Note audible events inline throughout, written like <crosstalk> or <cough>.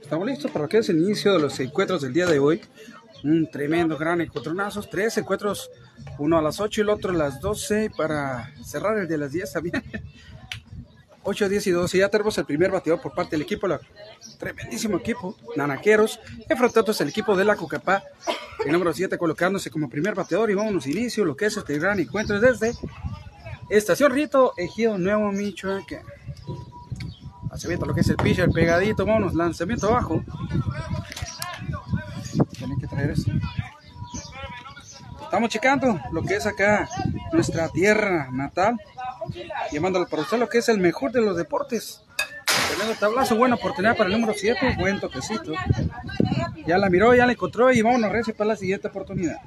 Estamos listos para que es el inicio de los encuentros del día de hoy. Un tremendo gran encontronazos. Tres encuentros, uno a las 8 y el otro a las 12 para cerrar el de las 10 también. <laughs> 8, 10 y 12. Ya tenemos el primer bateador por parte del equipo, el tremendísimo equipo, Nanaqueros, enfrentándose el equipo de la Cucapá, el número 7 colocándose como primer bateador. Y vámonos inicio lo que es este gran encuentro desde Estación Rito, Ejido Nuevo Michoacán. Lanzamiento, lo que es el pitcher pegadito, vámonos, lanzamiento abajo. Tienen que traer eso. Estamos checando lo que es acá nuestra tierra natal. Llevándolo para usted lo que es el mejor de los deportes. Tremendo tablazo, buena oportunidad para el número 7, buen toquecito. Ya la miró, ya la encontró y vámonos recio para la siguiente oportunidad.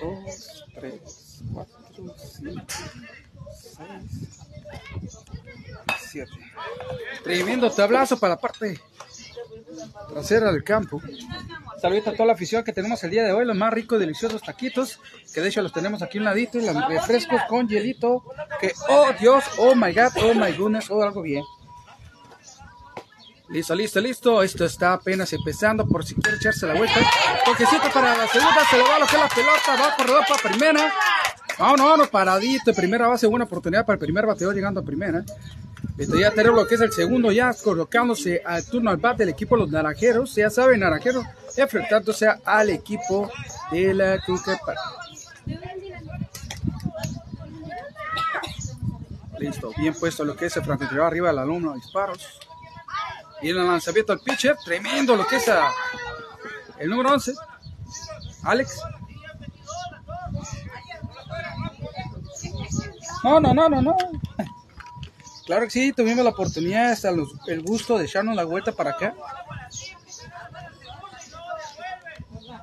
Dos, tres, cuatro, cinco, seis, siete. Tremendo tablazo para la parte trasera del campo. Saludito a toda la afición que tenemos el día de hoy, los más ricos deliciosos taquitos, que de hecho los tenemos aquí un ladito, y los refrescos con hielito, que oh Dios, oh my God, oh my goodness, oh algo bien. Listo, listo, listo. Esto está apenas empezando por si quiere echarse la vuelta. Toquecito para la segunda, se le va lo que la pelota, va corredor para primera. Vámonos, vámonos, paradito. Primera base, buena oportunidad para el primer bateador llegando a primera. Esto ya lo que es el segundo, ya colocándose al turno al bat del equipo los naranjeros. Ya saben, naranjeros enfrentándose al equipo de la Cucapá. Listo, bien puesto lo que es el francotirador arriba del alumno, disparos. Y el lanzamiento al pitcher, tremendo lo que es el número 11, Alex. No, no, no, no, no. Claro que sí, tuvimos la oportunidad, hasta el gusto de echarnos la vuelta para acá.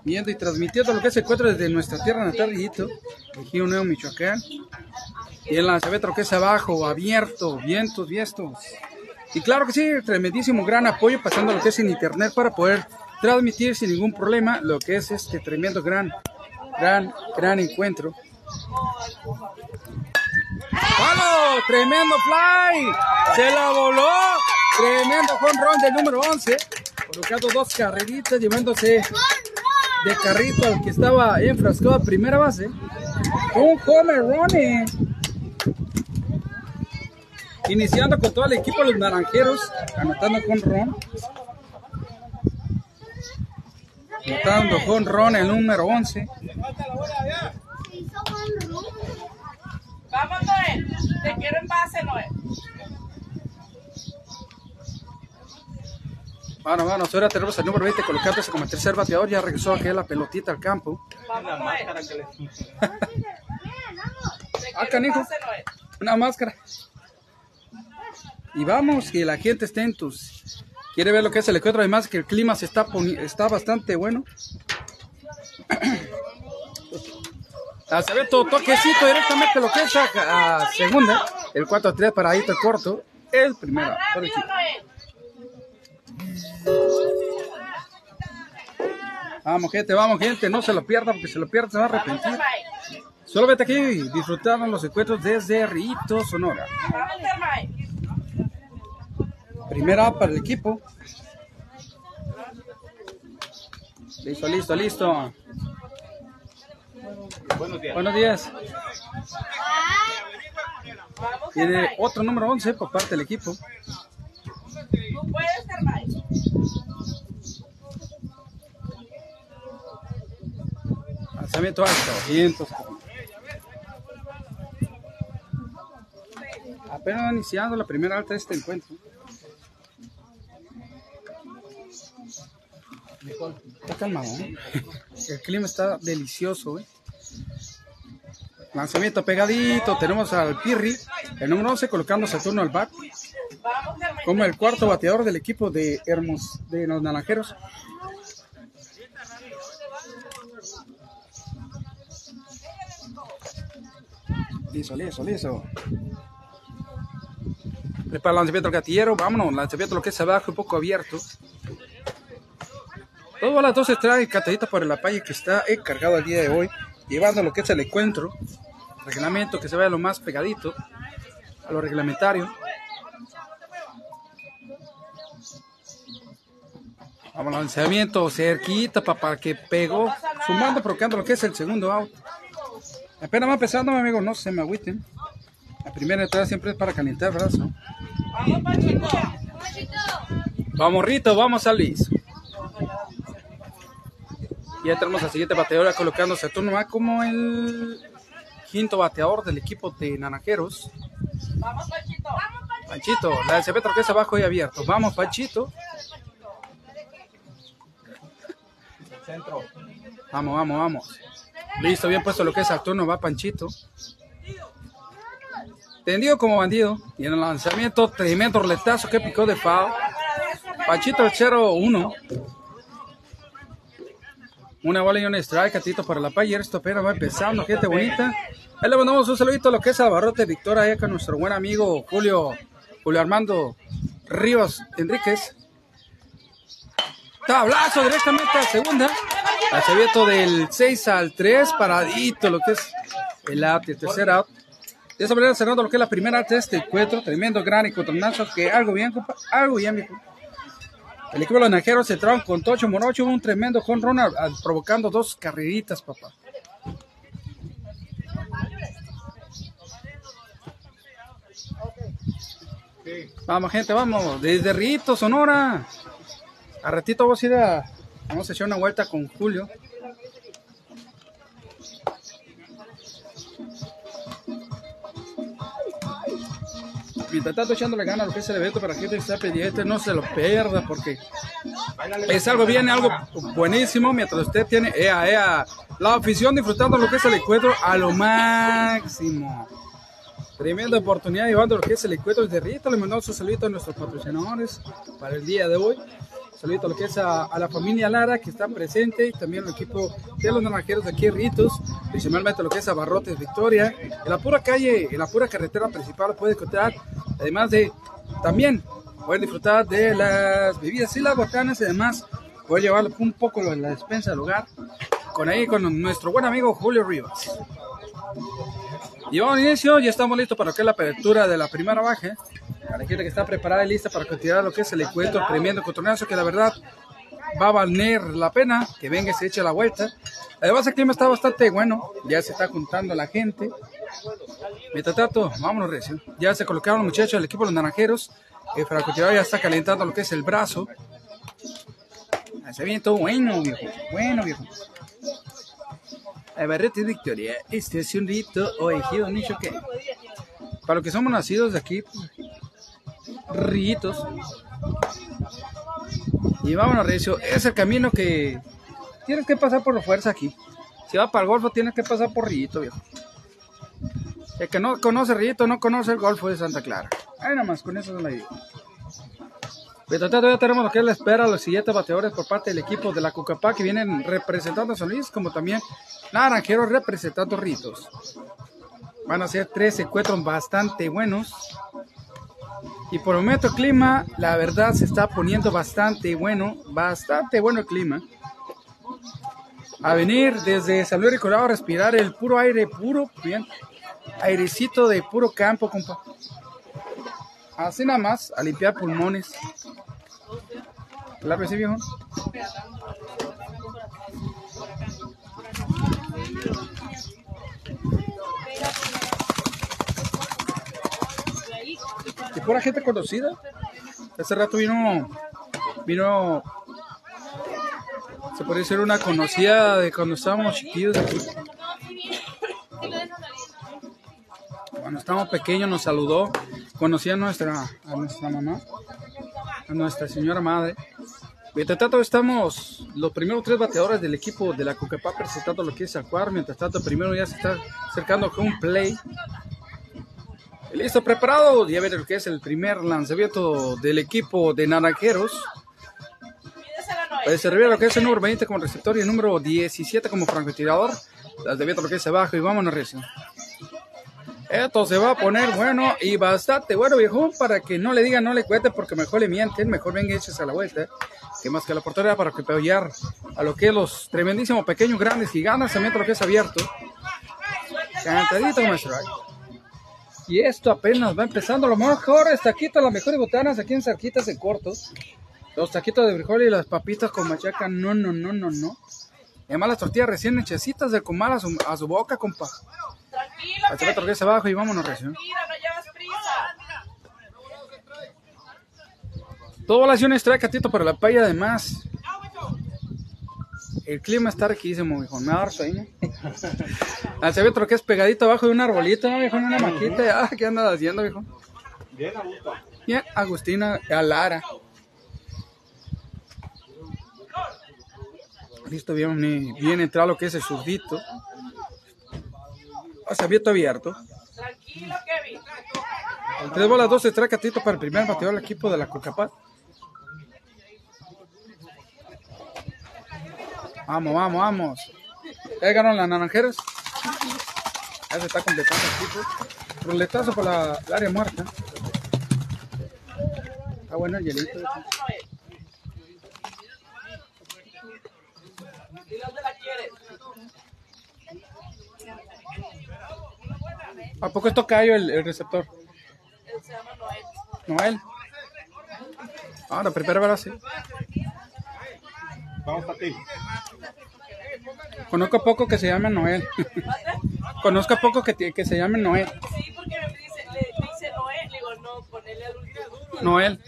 Viendo y transmitiendo lo que es el encuentro desde nuestra tierra natal, Ejido Nuevo, Michoacán. Y el lanzamiento que es abajo, abierto, vientos, vientos. Y claro que sí, tremendísimo gran apoyo pasando lo que es en internet para poder transmitir sin ningún problema lo que es este tremendo gran, gran, gran encuentro. ¡Palo! ¡Tremendo fly! ¡Se la voló! Tremendo home run del número 11. Colocando dos carreritas, llevándose de carrito al que estaba enfrascado a primera base. Un home run. eh. Iniciando con todo el equipo los naranjeros, anotando con Ron. Anotando con Ron el número 11. Vamos, Noel. Te quiero en base, Noel. Bueno, bueno, ahora tenemos el número 20 colocándose como el tercer bateador. Ya regresó aquí la pelotita al campo. Vamos, Noel. Te Ah, quiero en canijo. base, Noel. Una máscara. Y vamos, que la gente esté en tus. Quiere ver lo que es el encuentro. Además, que el clima se está, poni- está bastante bueno. Se ve todo toquecito directamente lo que es a, segunda. El 4-3 paradito corto. El primero. Noel. Vamos, gente, vamos, gente. No se lo pierdan porque se lo pierdan, se va a arrepentir. Solo vete aquí y disfrutaron los encuentros desde Rito, Sonora. Primera para el equipo. Listo, listo, listo. Buenos días. Buenos días. Tiene otro número 11 por parte del equipo. Tú puedes, Termay. Lanzamiento alto. Vientos. Apenas va iniciando la primera alta de este encuentro. Está calmado, ¿eh? El clima está delicioso, ¿eh? Lanzamiento pegadito. Tenemos al Pirri, el número 11, colocándose a turno al back. Como el cuarto bateador del equipo de Hermos, de los Naranjeros. Liso, liso, liso. Prepara el lanzamiento al gatillero. Vámonos, lanzamiento lo que es abajo, un poco abierto. Todo a las 12 trae catadita por el apañe que está encargado el día de hoy. Llevando lo que es el encuentro. Reglamento que se vea lo más pegadito a lo reglamentario. Vamos al lanzamiento cerquita para que pegó. Sumando, provocando lo que es el segundo out. Apenas va empezando, mi amigo, no se me agüiten. La primera entrada siempre es para calentar brazo. Vamos, Rito, vamos a Luis. Ya tenemos al siguiente bateador colocándose a turno va como el quinto bateador del equipo de Naranjeros. Vamos, Panchito. Panchito, la del CP que es abajo y abierto. Vamos, Panchito. Centro. Vamos, vamos, vamos. Listo, bien puesto lo que es al turno, va Panchito. Tendido como bandido. Y en el lanzamiento, tremendo roletazo que picó de foul. Panchito el 0-1. Una bola y un strike, catito para la Payer. Esto apenas va empezando, gente bonita. Ahí le mandamos un saludito a lo que es Abarrote Victoria, ahí con nuestro buen amigo Julio, Julio Armando Ríos Enríquez. Tablazo directamente a segunda. Lanzamiento del 6 al 3, paradito, lo que es el out, el tercer out. De esa manera cerrando lo que es la primera de este encuentro. Tremendo gran y contornazo que algo bien, algo bien, viejo. El equipo de los najeros se entraron con Tocho Morocho, un tremendo Ronald, provocando dos carreritas, papá. Vamos, gente, vamos. Desde Rito, Sonora. A ratito vamos a ir a. Vamos a echar una vuelta con Julio. Mientras tanto echándole ganas a lo que es el evento para que este está pendiente, no se lo pierda porque es algo bien, algo buenísimo mientras usted tiene ea, ea, la afición disfrutando lo que es el encuentro a lo máximo. Tremenda oportunidad llevando lo que es el encuentro de Rito. Le mandamos un saludito a nuestros patrocinadores para el día de hoy. Saludito a lo que es a, la familia Lara que está presente y también al equipo de los naranjeros de aquí Ritos, principalmente lo que es a Barrotes Victoria. En la pura calle, en la pura carretera principal puede encontrar, además de también pueden disfrutar de las bebidas y las botanas y además pueden llevar un poco de la despensa del hogar con ahí con nuestro buen amigo Julio Rivas. Y vamos inicio, ya estamos listos para que la apertura de la primera baja. A la gente que está preparada y lista para continuar lo que es el encuentro tremendo contornazo que la verdad va a valer la pena que venga y se eche la vuelta. Además el clima está bastante bueno, ya se está juntando la gente. Mientras tanto, vámonos recio. Ya se colocaron los muchachos del equipo de los naranjeros. Para continuar ya está calentando lo que es el brazo. Hace viento bueno, viejo. Bueno, viejo. Barrete Victoria, este es un rito o ejido nicho que. Para los que somos nacidos de aquí, ritos. Y vámonos, Recio. Es el camino que tienes que pasar por la fuerza aquí. Si va para el golfo, tienes que pasar por Rito, viejo. El que no conoce Rito, no conoce el golfo de Santa Clara. Ahí nada más, con eso se la digo. Mientras tanto, ya tenemos lo que es espera, los siguientes bateadores por parte del equipo de la Cucapá que vienen representando a San Luis, como también Naranjeros representando Ritos. Van a ser tres encuentros bastante buenos. Y por el momento el clima, la verdad, se está poniendo bastante bueno, bastante bueno el clima. A venir desde San Luis a respirar el puro aire, puro, bien, airecito de puro campo, compa. Así nada más, a limpiar pulmones. Claro que sí, viejo. Y pura gente conocida. Hace rato vino, vino, se puede decir una conocida de cuando estábamos chiquillos. Cuando estábamos pequeños nos saludó, conocía a nuestra, a nuestra mamá, a nuestra señora madre. Mientras tanto estamos los primeros tres bateadores del equipo de la Coquepá presentando lo que es Acuar. Mientras tanto primero ya se está acercando con un play. Listo, preparado. Ya ver lo que es el primer lanzamiento del equipo de Naranjeros. Puede servir lo que es el número 20 como receptor y el número 17 como francotirador. De lo que es abajo y vámonos recio. Esto se va a poner bueno y bastante bueno, viejo, para que no le digan, no le cuente, porque mejor le mienten, mejor venga y échese a la vuelta. Que más que la oportunidad para que a lo que es los tremendísimos pequeños, grandes, gigantes, también lo que es abierto. Cantadito, maestro. Y esto apenas va empezando. Lo mejor es taquitos, las mejores botanas aquí en Cerquitas en corto. Los taquitos de frijol y las papitas con machaca. No, no, no, no, no. Y además las tortillas recién hechecitas de comal a su, a su boca, compa. Tranquilo, chaveto que es abajo y vámonos recién. Mira, no llevas prisa. Todo las acciones trae catito para la playa además. El clima está riquísimo, viejo. Me arzo ahí, ¿no? Al chaveto que es pegadito abajo de un arbolito, ¿no, viejo? En una maquita. Ah, ¿qué andas haciendo, viejo? Bien a gusto. Bien, Agustina Alara. Listo, bien, bien entrado lo que es el zurdito. O sea, abierto abierto. Tranquilo, Kevin. El tres bolas 12 trae catito para el primer bateador del equipo de la Cocapá. Vamos, vamos, vamos. Ya ganaron las naranjeras. Ya se está completando el equipo. Ruletazo por la, el área muerta. Está bueno el hielito. ¿Dónde no es? ¿Y dónde la quieres? ¿A poco es tocayo el, el receptor? Él se llama Noel. Noel. Ahora, prepara para así. Vamos a ti. Conozco a poco que se llame Noel. <laughs> Conozco a poco que, que se llame Noel. Sí, porque me dice, le dice Noel. Le digo, no, ponele al. Noel.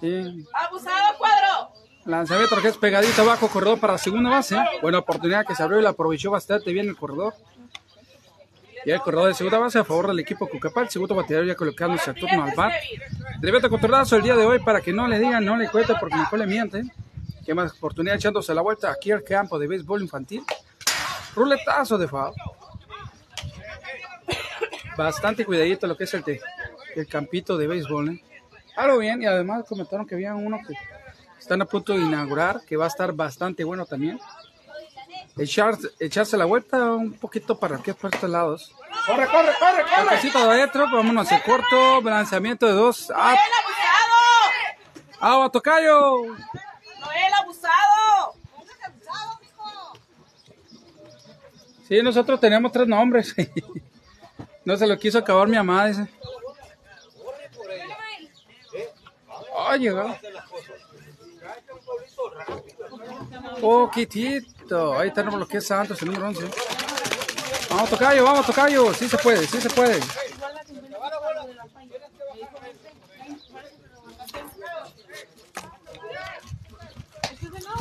Sí. ¡Abusado, cuadro! Lanzamiento que es pegadito abajo, corredor para la segunda base. Buena oportunidad que se abrió y la aprovechó bastante bien el corredor. Y el corredor de segunda base a favor del equipo Cucapal. Segundo bateador ya colocándose a turno al bat. Reveta controlazo el día de hoy para que no le digan, no le cuenten porque mejor le mienten. Que más oportunidad echándose la vuelta aquí al campo de béisbol infantil. Ruletazo de foul. Bastante cuidadito lo que es el, de- el campito de béisbol. ¿eh? Algo bien y además comentaron que había uno que están a punto de inaugurar, que va a estar bastante bueno también. Echar, echarse la vuelta un poquito para aquí, para estos lados. ¡Corre, corre, corre, corre! De adentro, vámonos en corto, lanzamiento de dos. ¡Ah, ¡Noel, abusado! Ah tocayo! ¡Noel, abusado! Sí, nosotros tenemos tres nombres. <laughs> no se lo quiso acabar mi mamá, dice. Ay, llegó. Poquitito. Ahí tenemos lo que es Santos, el número 11. Vamos, tocayo, vamos, tocayo. Sí se puede, sí se puede.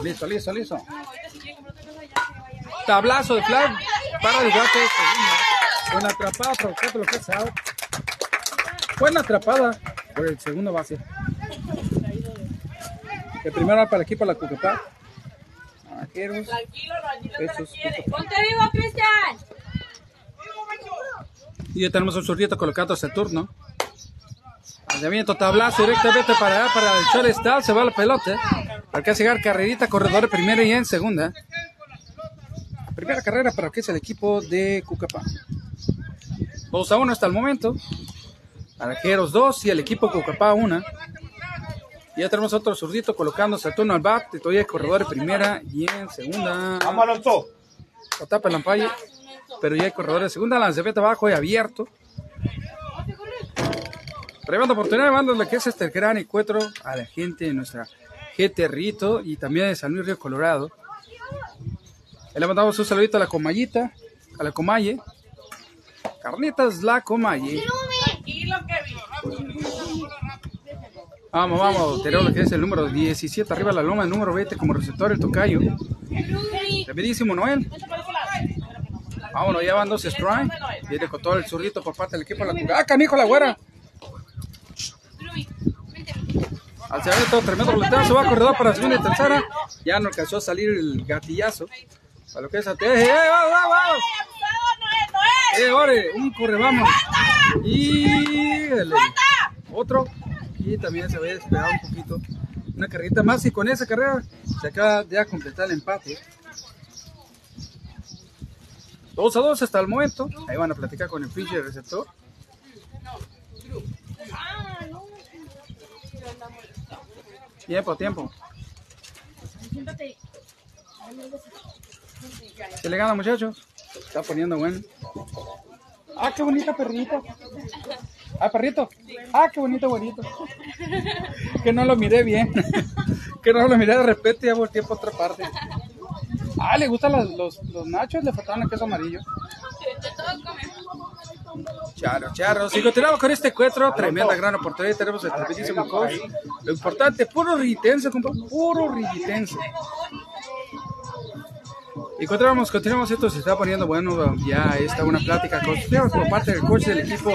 Listo, listo, listo. Tablazo de flag para el segunda. Buena atrapada, provocando lo que es out. Buena atrapada por el segundo base. El primero va para el equipo de la Cucapá. Tranquilo, Noel, ¿dónde la Esos, quieres? Ponte vivo, Cristian. Y ya tenemos un zurdito colocado el turno. Lanzamiento, tablazo directamente para allá, para el shortstop. Se va la pelota. Para que llegar carrerita, corredor de primera y en segunda. Primera carrera para que es el equipo de Cucapá. 2 a 1 hasta el momento. Arajeros 2 y el equipo Cucapá 1. Y ya tenemos otro zurdito colocándose a turno al bat. Y todavía corredor de primera y en segunda. ¡Vamos, Alonso! Lo tapa el ampalle. Pero ya hay corredor de segunda. Lanzamiento abajo y abierto. Tremenda oportunidad, mandándole que es este gran encuentro a la gente de nuestra GT Rito y también de San Luis Río Colorado. Le mandamos un saludito a la Comayita, a la Comaye. Carnitas La Kevin. Vamos, vamos, tenemos lo que es el número 17 arriba la loma, el número 20 como receptor, el tocayo. Tremendísimo Noel. Vámonos, ya van dos strike. Viene con todo el zurdito por parte del equipo de la Cuca. ¡Ah, canijo, la güera! Al salir todo tremendo roletazo, va corredor para segunda y tercera. Ya no alcanzó a salir el gatillazo. Para lo que es a ¡Eh, vamos, vamos. ¡Eh, ore! Un corre, vamos. Y. Otro. Y también se va a despegar un poquito. Una carrerita más y con esa carrera se acaba de completar el empate. 2 a 2 hasta el momento. Ahí van a platicar con el pitcher receptor. Tiempo, tiempo. Se le gana, muchachos. Está poniendo bueno. Ah, qué bonita perrita. Ah, perrito. Ah, qué bonito, bonito. Que no lo miré bien. <laughs> Que no lo miré de repente y ya volteé por otra parte. Ah, le gustan los, los, nachos, le faltaban el queso amarillo. Charo, charo. Si continuamos con este encuentro, tremenda gran oportunidad. Tenemos el tremendísimo coach. Lo importante, puro riguitense, compa. Puro riguitense. Y continuamos, continuamos. Esto se está poniendo bueno. Ya está una plática constructiva por parte del coach del equipo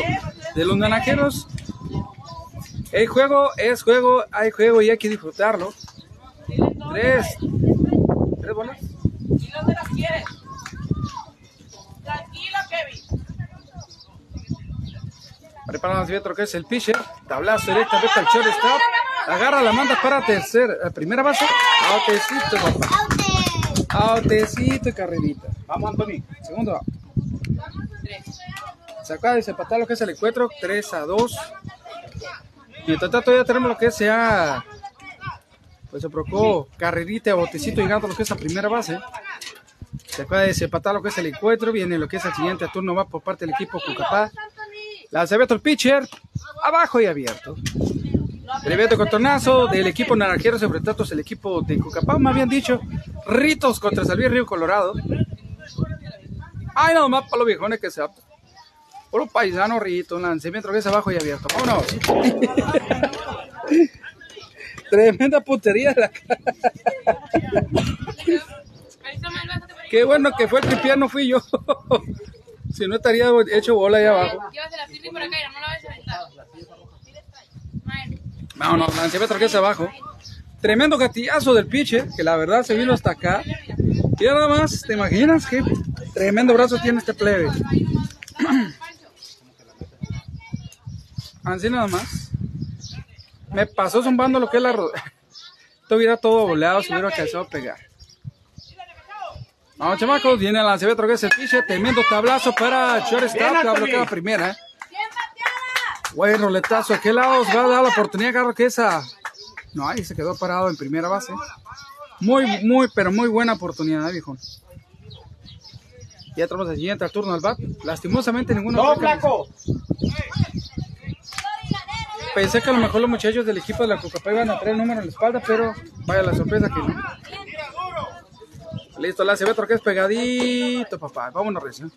de los naranjeros. El juego es juego, hay juego y hay que disfrutarlo. Tres. Tres bolas. ¿Y dónde las quieres? Tranquilo, Kevin. Preparamos que es el pitcher. Tablazo directamente al shortstop. Agarra la manda para tercer, eh, primera base. Autecito, papá. Autecito y carrerita. Vamos, Anthony. Segundo. Se acaba de desempatar lo que es el encuentro. 3 a 2. Mientras tanto ya tenemos lo que sea. Pues se provocó carrerita, botecito llegando lo que es la primera base. Se acaba de desempatar lo que es el encuentro. Viene lo que es el siguiente turno. Va por parte del equipo Cucapá. Lanza abierto el pitcher. Abajo y abierto. Breveto contornazo del equipo naranjero sobre tantos el equipo de Cucapá. Me habían dicho Ritos contra Luis Río Colorado. Ay, no más para los viejones que se apta. Puro paisano Rito, lanzamiento que es abajo y abierto. Vámonos. <laughs> Tremenda putería la cara. <laughs> Qué bueno que fue el tripián, no fui yo. <laughs> si no estaría hecho bola ahí abajo. Llévate la flippy por acá no la vayas a aventar. Vámonos, abajo. Tremendo gatillazo del pitcher, que la verdad se vino hasta acá. Y nada más, ¿te imaginas qué tremendo brazo tiene este plebe? Así nada más. Me pasó zumbando lo que es la rodilla. <laughs> Esto hubiera todo boleado, se hubiera alcanzado a pegar. Vamos, chamacos, viene el lanzamiento que es el pitcher. Tremendo tablazo para shortstop, la bloquea primera. Buen roletazo, ¿a qué lado va a dar la oportunidad, Carlos, que esa? No, ahí se quedó parado en primera base. Muy, muy, pero muy buena oportunidad, viejo. Ya tenemos el siguiente al turno al bat. Lastimosamente ninguno. ¡No, flaco! Pensé que a lo mejor los muchachos del equipo de la Cocapá iban a traer el número en la espalda, pero vaya la sorpresa que no. Listo, la ve que es pegadito, papá. Vámonos, recién.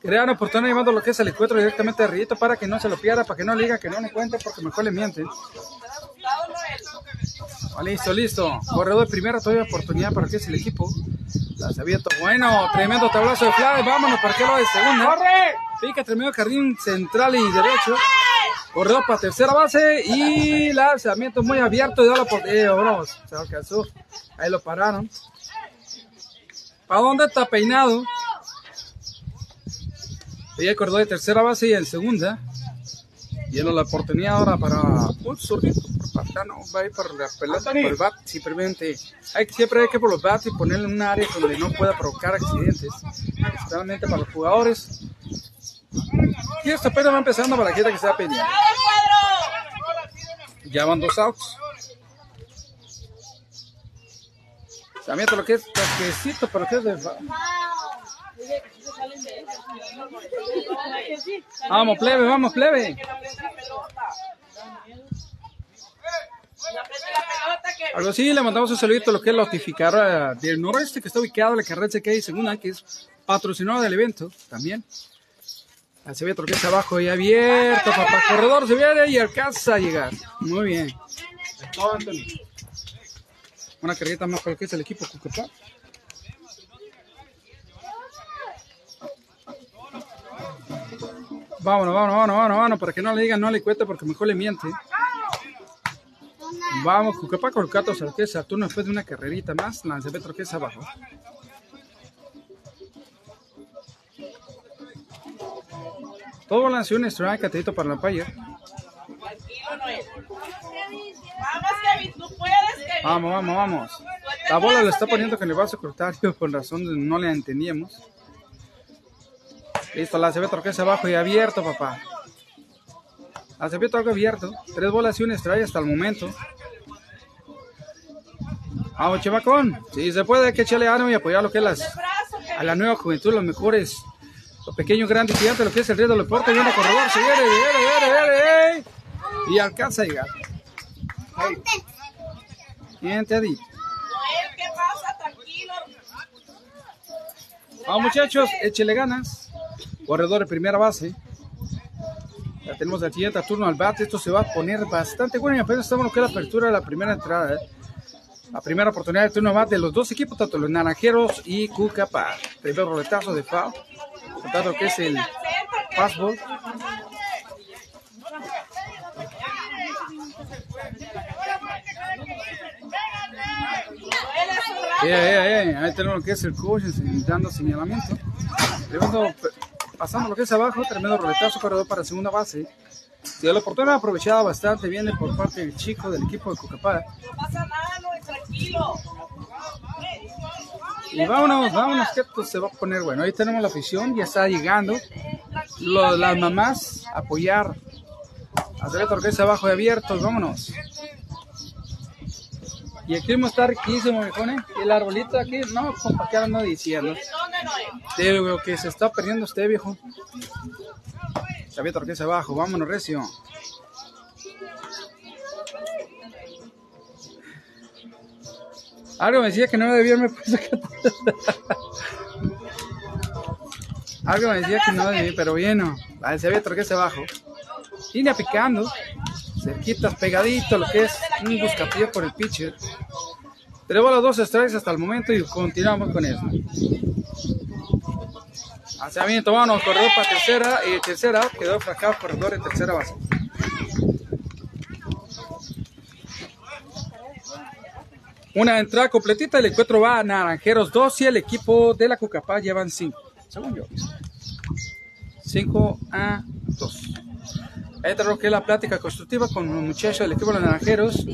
Crean oportunidad llevando lo que es el encuentro directamente a Rillito para que no se lo pierda, para que no le diga que no le cuente, porque mejor le mienten. Ah, listo, listo. Corredor de primera, todavía oportunidad para que es el equipo. Las abierto. Bueno, tremendo tablazo de fly. Vámonos para que lo de segunda. ¡Corre! Pica tremendo jardín central y derecho. Corredor para tercera base y lanzamiento muy abierto. Y da la oportunidad. vamos, se alcanzó. Ahí lo pararon. ¿Para dónde está peinado? Y el corredor de tercera base y en segunda. Viene la oportunidad ahora para un zurrito por Pantano. Va a ir por la pelota, por el bat. Simplemente hay, siempre hay que por los bats y ponerle un área donde no pueda provocar accidentes. Especialmente para los jugadores. Y esto apenas va empezando para la gente que está pendiente. Ya van dos outs. También lo que es toquecito, pero que es de. Vamos, plebe, vamos, plebe. Algo así, le mandamos un saludito a lo que es la del noroeste que está ubicado en la carrera que segunda, que es patrocinadora del evento también. Ah, Se ve que es abajo y abierto, papá. Corredor se viene y alcanza a llegar. Muy bien. Una carreta más para lo que es el equipo Cucapá. Vámonos, vámonos, vámonos, vámonos, vámonos, para que no le digan, no le cuente, porque mejor le miente. Vamos, Cucapá con Cato Sarqués, Saturno después de una carrerita más, lanzamiento que es abajo. Todo balance un strike, catadito para la. Vamos, Kevin, tú puedes, Kevin. Vamos, vamos, vamos. La bola le está poniendo con el vaso cortario por <laughs> razón no le entendíamos. Listo, la CB Torquesa abajo y abierto, papá. La CB Torque abierto. Tres bolas y un strike hasta el momento. Vamos, Chemacón. Si se puede, que echarle ánimo y apoyar lo que es las, a la nueva juventud, los mejores, los pequeños grandes gigantes, lo que es el río del deporte. Viene a corredor, se viene, viene, viene, viene. Y alcanza a llegar. Bien, te ha dicho. Noel, ¿qué pasa? Tranquilo. Vamos muchachos, échele ganas. Corredor de primera base. Ya tenemos el siguiente turno al bate. Esto se va a poner bastante bueno y apenas estamos lo que es la apertura de la primera entrada. ¿eh? La primera oportunidad de turno al bate de los dos equipos, tanto los naranjeros y Cucapá. Primer roletazo de foul. Lo que es el fastball. Eh, eh, Ahí tenemos lo que es el coach dando señalamiento. Tremendo, pasando lo que es abajo, tremendo roletazo corredor para segunda base. Sí, la oportunidad aprovechada bastante bien por parte del chico del equipo de Cucapá. No pasa nada, Noel, tranquilo. Y vámonos, vámonos, que esto se va a poner bueno. Ahí tenemos la afición, ya está llegando. Lo- las mamás a apoyar. Hacer el torquesa abajo y abiertos, vámonos. Y el clima está riquísimo, viejones. Y el arbolito aquí, no, compa, que ando diciendo. Te digo que se está perdiendo usted, viejo. Había torquesa abajo, vámonos, recio. Algo me decía que no debía haberme <laughs> puesto. Algo me decía que no debía, pero bien, no. Se había torquesa abajo. Línea picando. Cerquitas, pegadito, lo que es un buscapillo por el pitcher. Tenemos los dos strikes hasta el momento y continuamos con eso. Lanzamiento, vámonos, corredor para tercera y tercera, quedó fracado corredor en tercera base. Una entrada completita, el encuentro va a Naranjeros 2 y el equipo de la Cucapá llevan 5, según yo. 5 a 2. Ahí tenemos que es la plática constructiva con los muchachos del equipo de los Naranjeros.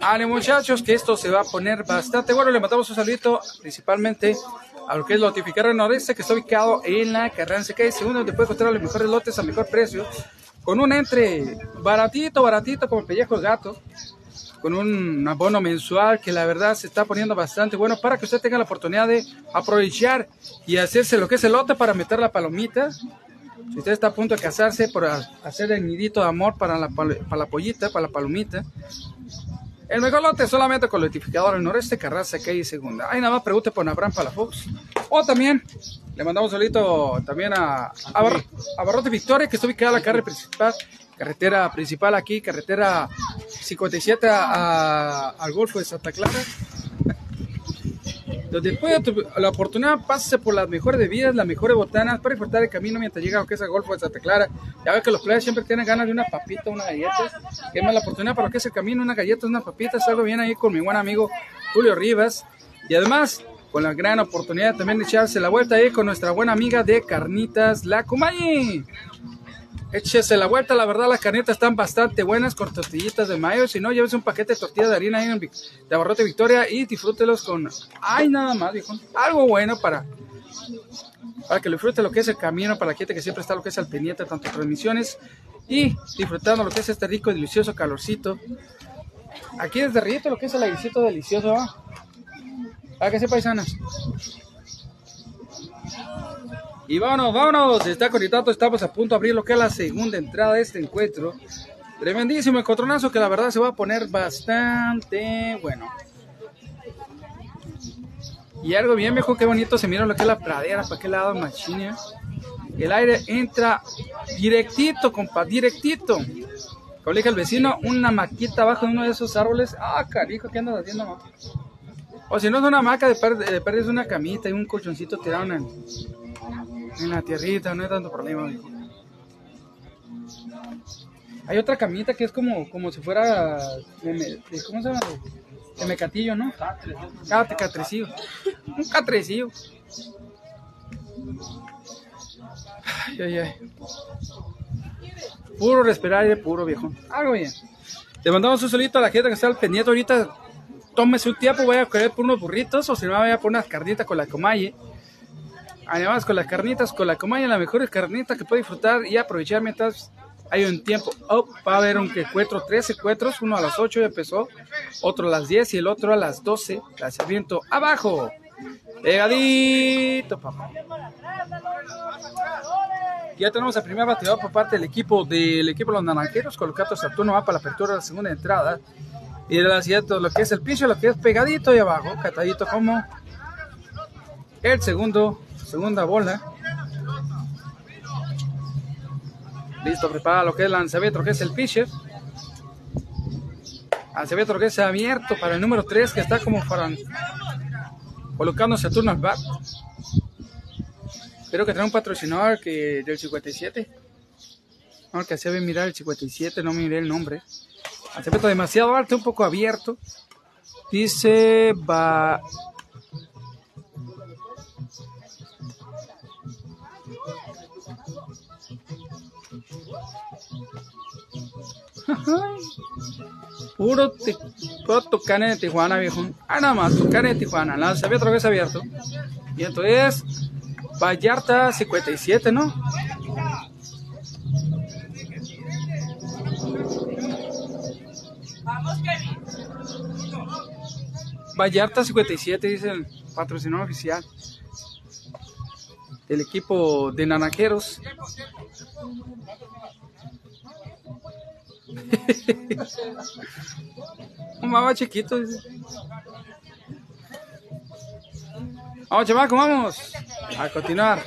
Ánimo muchachos, que esto se va a poner bastante bueno. Le mandamos un saludito principalmente a lo que es Lotificador Noreste, que está ubicado en la Carranza Calle Segundo, donde puede encontrar los mejores lotes a mejor precio, con un entre baratito, baratito, como el pellejo de gato, con un abono mensual que la verdad se está poniendo bastante bueno para que usted tenga la oportunidad de aprovechar y hacerse lo que es el lote para meter la palomita. Si usted está a punto de casarse, por hacer el nidito de amor para la, para la pollita, para la palomita, el mejor lote solamente con lotificador el noreste, Carraza, calle segunda. Ahí nada más pregunte por Abraham Palafox. O también le mandamos solito también a, a, Bar- Barrote Victoria, que está ubicada en la carretera principal, carretera principal aquí, carretera 57 a- a- al Golfo de Santa Clara. Donde la oportunidad, pase por las mejores bebidas, las mejores botanas, para disfrutar el camino mientras llega a es el Golfo de Santa Clara. Ya ve que los players siempre tienen ganas de una papita, una galleta. Que más la oportunidad para que es el camino, una galleta, una papita, salgo bien ahí con mi buen amigo Julio Rivas. Y además, con la gran oportunidad también de echarse la vuelta ahí con nuestra buena amiga de Carnitas La Cumayi. Échese la vuelta, la verdad las carnitas están bastante buenas con tortillitas de mayo. Si no, llévese un paquete de tortillas de harina en Vic- de Abarrote Victoria y disfrútelos con... ¡Ay, nada más, viejo! Algo bueno para, para que lo disfrute lo que es el camino, para la gente que siempre está lo que es al pendiente, tanto transmisiones y disfrutando lo que es este rico y delicioso calorcito. Aquí desde Rillito lo que es el airecito delicioso, ¿va? ¿A que sí, paisanas? Y vámonos, vámonos, está conectado, estamos a punto de abrir lo que es la segunda entrada de este encuentro. Tremendísimo encontronazo que la verdad se va a poner bastante bueno. Y algo bien viejo, qué bonito se mira lo que es la pradera, para qué lado machina. El aire entra directito, compa, directito. Como le vecino, una maquita abajo de uno de esos árboles. Ah, carijo, ¿qué andas haciendo, ma? O si no es una hamaca, de per- de perder es una camita y un colchoncito tirado en, en la tierrita, no hay tanto problema, viejo. Hay otra camita que es como, como si fuera, ¿cómo se llama? De, mecatillo, ¿no? Cate, catrecillo. Un catrecillo. Ay, ay, ay. Puro respirar aire puro, viejo. Algo bien. Le mandamos un solito a la gente que está al pendiente ahorita. Tómese un tiempo, voy a querer por unos burritos o si no, voy a por unas carnitas con la comalle. Además, con las carnitas, con la comaña, la mejor carnita que puede disfrutar y aprovechar mientras hay un tiempo. Oh, va a haber un secuestro, tres secuestros, uno a las 8 ya empezó, otro a las 10 y el otro a las 12. Lanzamiento abajo. Pegadito, papá. Ya tenemos el primer bateador por parte del equipo del equipo de los naranjeros. Colocado Saturno va para la apertura de la segunda entrada. Y de la siguiente, lo que es el piso, lo que es pegadito y abajo, catadito como el segundo, segunda bola. Listo, prepara lo que es el lanzamiento, que es el pitcher. Lanzamiento que es abierto para el número 3, que está como para colocándose a turno al bat. Espero que traiga un patrocinador que del 57. No, que se ve mirar el 57, no miré el nombre. Lanzamiento demasiado alto, un poco abierto. Dice va. Puro, ti- puro de Tijuana, viejo. Ah, nada más, tucane de Tijuana. Lanzamiento otra vez abierto. Y entonces, Vallarta 57, ¿no? Vallarta 57, dice el patrocinador oficial del equipo de Naranjeros. Un mamá chiquito. dice. Vamos, chamaco, vamos. A continuar.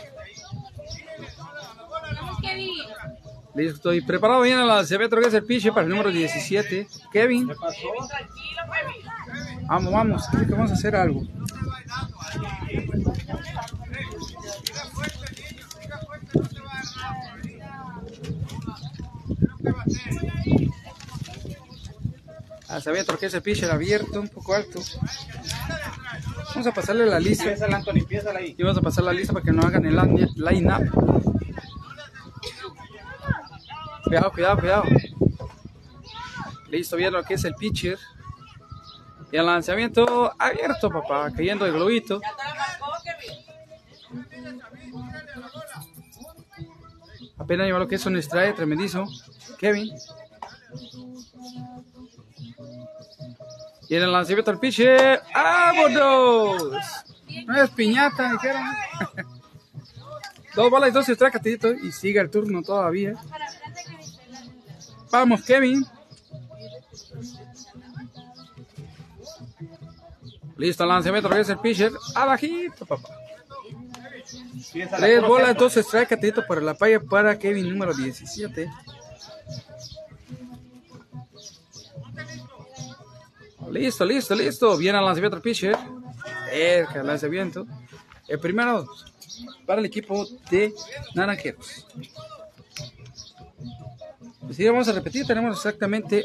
Listo, y preparado bien a la CB que es el piche para el número 17. Kevin, Tranquilo, Kevin. vamos, vamos, creo que vamos a hacer algo. Ah, se había que ese pitcher abierto, un poco alto. Vamos a pasarle la lista. Y vamos a pasar la lista para que no hagan el line- line-up. Cuidado, cuidado, cuidado. Listo, bien lo que es el pitcher. Y el lanzamiento abierto, papá. Cayendo el globito. Apenas lleva lo que es un strike tremendísimo. Kevin. Y en el lanzamiento al pitcher. ¡Vámonos! No es piñata, dijeron. <laughs> dos bolas y dos strikes, catito, Y sigue el turno todavía. Vamos, Kevin. Listo, lanzamiento, regresa el pitcher. Abajito, papá. Tres bolas, dos strikes, catito, por la paya para Kevin número 17. Listo, listo, listo. Viene el lanzamiento del pitcher. Cerca el lanzamiento. El primero para el equipo de Naranjeros. Así vamos a repetir. Tenemos exactamente.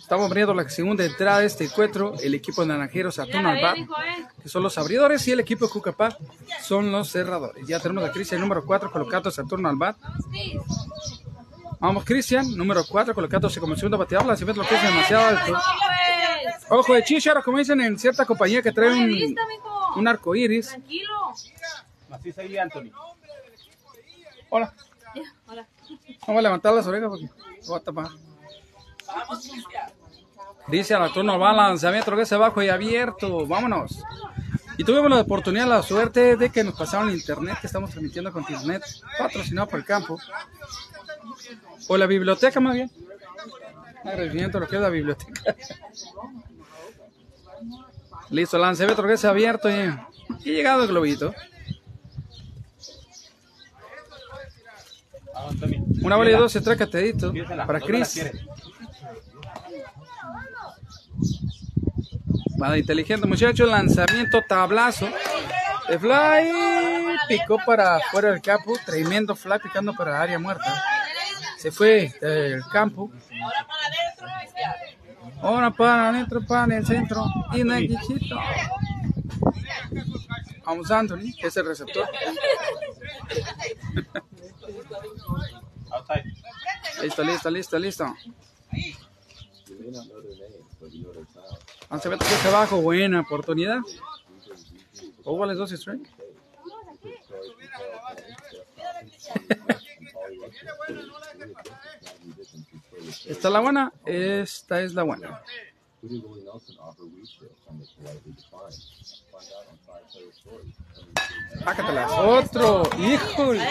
Estamos abriendo la segunda entrada de este encuentro. El equipo de Naranjeros a Ya turno la al ve, bat, dijo, eh. que son los abridores, y el equipo de Cucapá son los cerradores. Ya tenemos a Cristian número 4 colocándose a turno al bat. Sí. Vamos, Cristian, número 4, colocándose como segundo bateador. Lanzamiento lo que es demasiado alto. Ojo de chicharo, como dicen en cierta compañía que trae un, arco iris. Tranquilo. Así seguía Anthony. Hola. Hola. Vamos a levantar las orejas porque voy a tapar. Vamos, Cristian. Dice a la turno va lanzamiento lo que es abajo y abierto. Vámonos. Y tuvimos la oportunidad, la suerte de que nos pasaron el internet, que estamos transmitiendo con internet, patrocinado por el campo. O la biblioteca más bien. Agradecimiento a lo que es la biblioteca. Listo, lanzamiento lo que es abierto y, y llegado el globito. Una bola y dos se trae catedito Empiézala. para ¿Dónde la Chris. Para inteligente muchacho, lanzamiento tablazo. De fly picó para fuera del campo. Tremendo fly picando para área muerta. Se fue del campo. Ahora para adentro. Ahora para adentro, para el centro. Y Nequichito. Vamos, Anthony, que es el receptor. Listo, listo, listo, listo. Que hacia abajo. Buena oportunidad. O vale dos strike. Esta es la buena, esta es la buena. Pácatelas. Otro, híjole.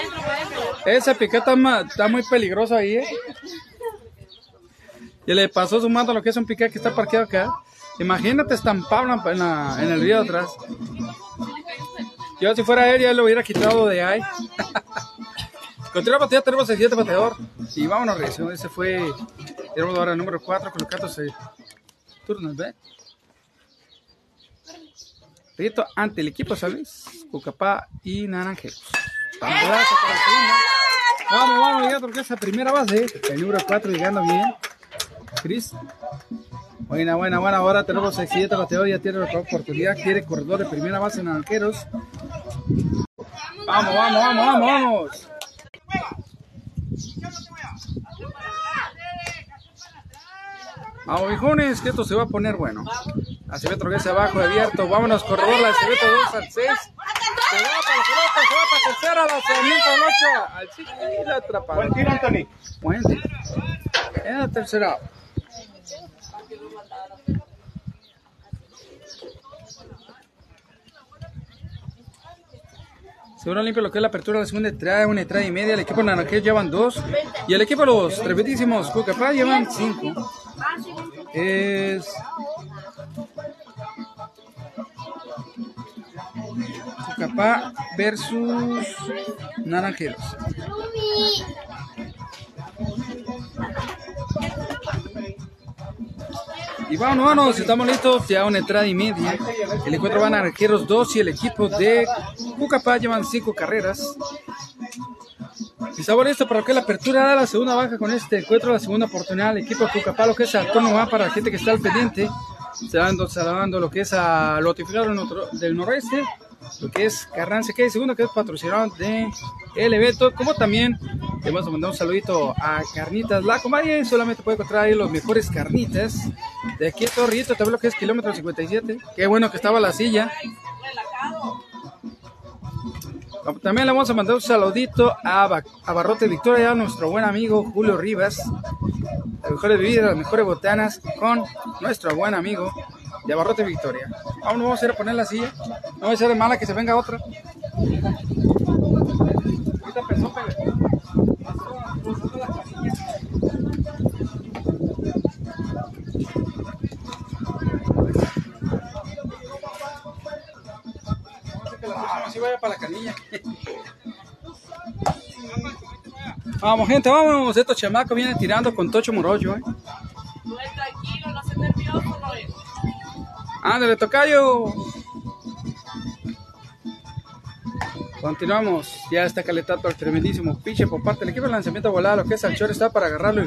Ese piquete está, muy peligroso ahí, ¿eh? Y le pasó sumando lo que es un piquete que está parqueado acá. Imagínate estampable en, la- en el río atrás. Yo si fuera él ya lo hubiera quitado de ahí. <laughs> Continúa batalla, tenemos el siguiente bateador. Y vámonos, reacción. Ese fue. Ahora el número 4 colocándose turnos. Rito ante el equipo San Luis, Cucapá y Naranjeros. Segundo. Vamos, vamos, llegando porque esa primera base. El número 4 llegando bien. Cris. Buena, buena, buena. Ahora tenemos el siguiente bateador. Ya tiene otra oportunidad. Quiere corredor de primera base Naranjeros. Vamos, vamos, vamos, vamos, vamos. Vamos, viejones, que esto se va a poner bueno. Acevedo que abajo, abierto. Vámonos, corredor, la Acevedo 2 al 6. Se va para la pelota, se va para tercera, lanzamiento al 8, al 5 y la atrapada. Buen tiro, Anthony. Buen tiro. En la tercera. Seguro limpio lo que es la apertura de la segunda entrada, una entrada y media. El equipo naranjero llevan dos. Y el equipo de los tremendísimos Cucapá llevan cinco. Es. Cucapá versus Naranjeros. Y vámonos, vámonos, estamos listos, ya una entrada y media. El encuentro van a Naranjeros 2 y el equipo de Cucapá llevan 5 carreras. Listos para que la apertura de la segunda baja con este encuentro, la segunda oportunidad al equipo de Cucapá, lo que es a turno va para la gente que está al pendiente. Se dando, se dando lo que es a notificado del, nor- del noroeste, lo que es Carranza, que es segundo, que es patrocinador de el evento, como también le vamos a mandar un saludito a Carnitas La Comadre, solamente puede encontrar ahí los mejores carnitas de aquí a Torrito, también lo que es kilómetro 57, qué bueno que estaba la silla. También le vamos a mandar un saludito a, Ba- Barrote Victoria, a nuestro buen amigo Julio Rivas. Las mejores bebidas, las mejores botanas con nuestro buen amigo de Barrote Victoria. Vamos, vamos a ir a poner la silla. No va a ser de mala que se venga otra. Ahorita empezó, Pele. Así vaya para. Vamos, gente, vamos. Estos chamacos vienen tirando con Tocho Morollo. ¿eh? No es tranquilo, no seas nervioso, no es. Tocayo. Continuamos. Ya está calentando el tremendísimo piche por parte del equipo de lanzamiento volado. Lo que es el short está para agarrarlo.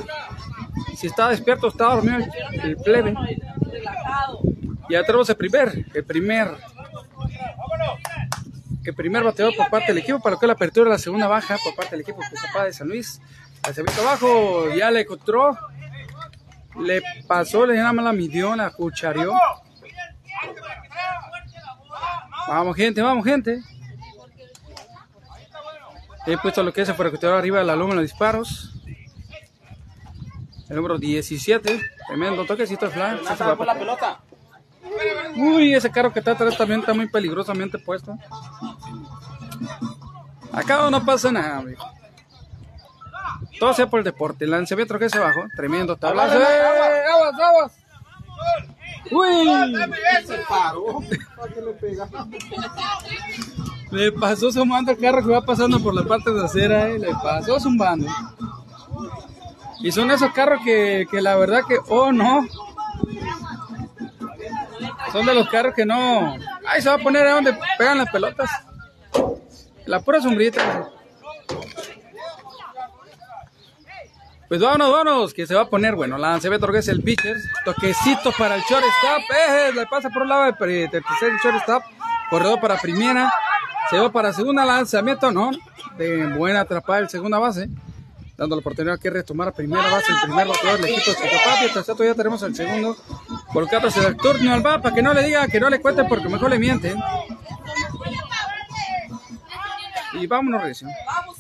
y Si está despierto, está dormido el, el plebe. Ya tenemos el primer, el primer, el primer bateador por parte del equipo para lo que la apertura de la segunda baja por parte del equipo Cucapá de San Luis. Lanzamiento abajo, ya le encontró, le pasó, le más la midió, la cuchareó. Vamos gente, vamos gente. He puesto lo que es el percutador arriba de la loma en los disparos. El número 17, tremendo toquecito de fly. Sí se va por la pelota. Uy, ese carro que está atrás también está muy peligrosamente puesto. Acá no pasa nada, amigo. Todo sea por el deporte. Lanzamiento que hacia abajo. Tremendo tablazo. ¡Eh! ¡Aguas, aguas! ¡Uy! Se paró. Le pasó zumbando el carro que va pasando por la parte trasera, eh. Le pasó zumbando. Y son esos carros que, que la verdad que, oh no. Son de los carros que no. Ay, se va a poner ahí donde pegan las pelotas. La pura sombrita. Pues vámonos, vámonos, que se va a poner, bueno, la se ve es el pitcher, toquecito para el shortstop, eh, le pasa por un lado del tercer shortstop, corredor para primera, se va para segunda, lanzamiento, no, de buena atrapada el segunda base, dando la oportunidad que retomar a primera base el primer bateador del equipo de ya tenemos el segundo, Volcar el turno al va para que no le diga que no le cuente porque mejor le miente. Y vámonos, regresión. ¡Vamos,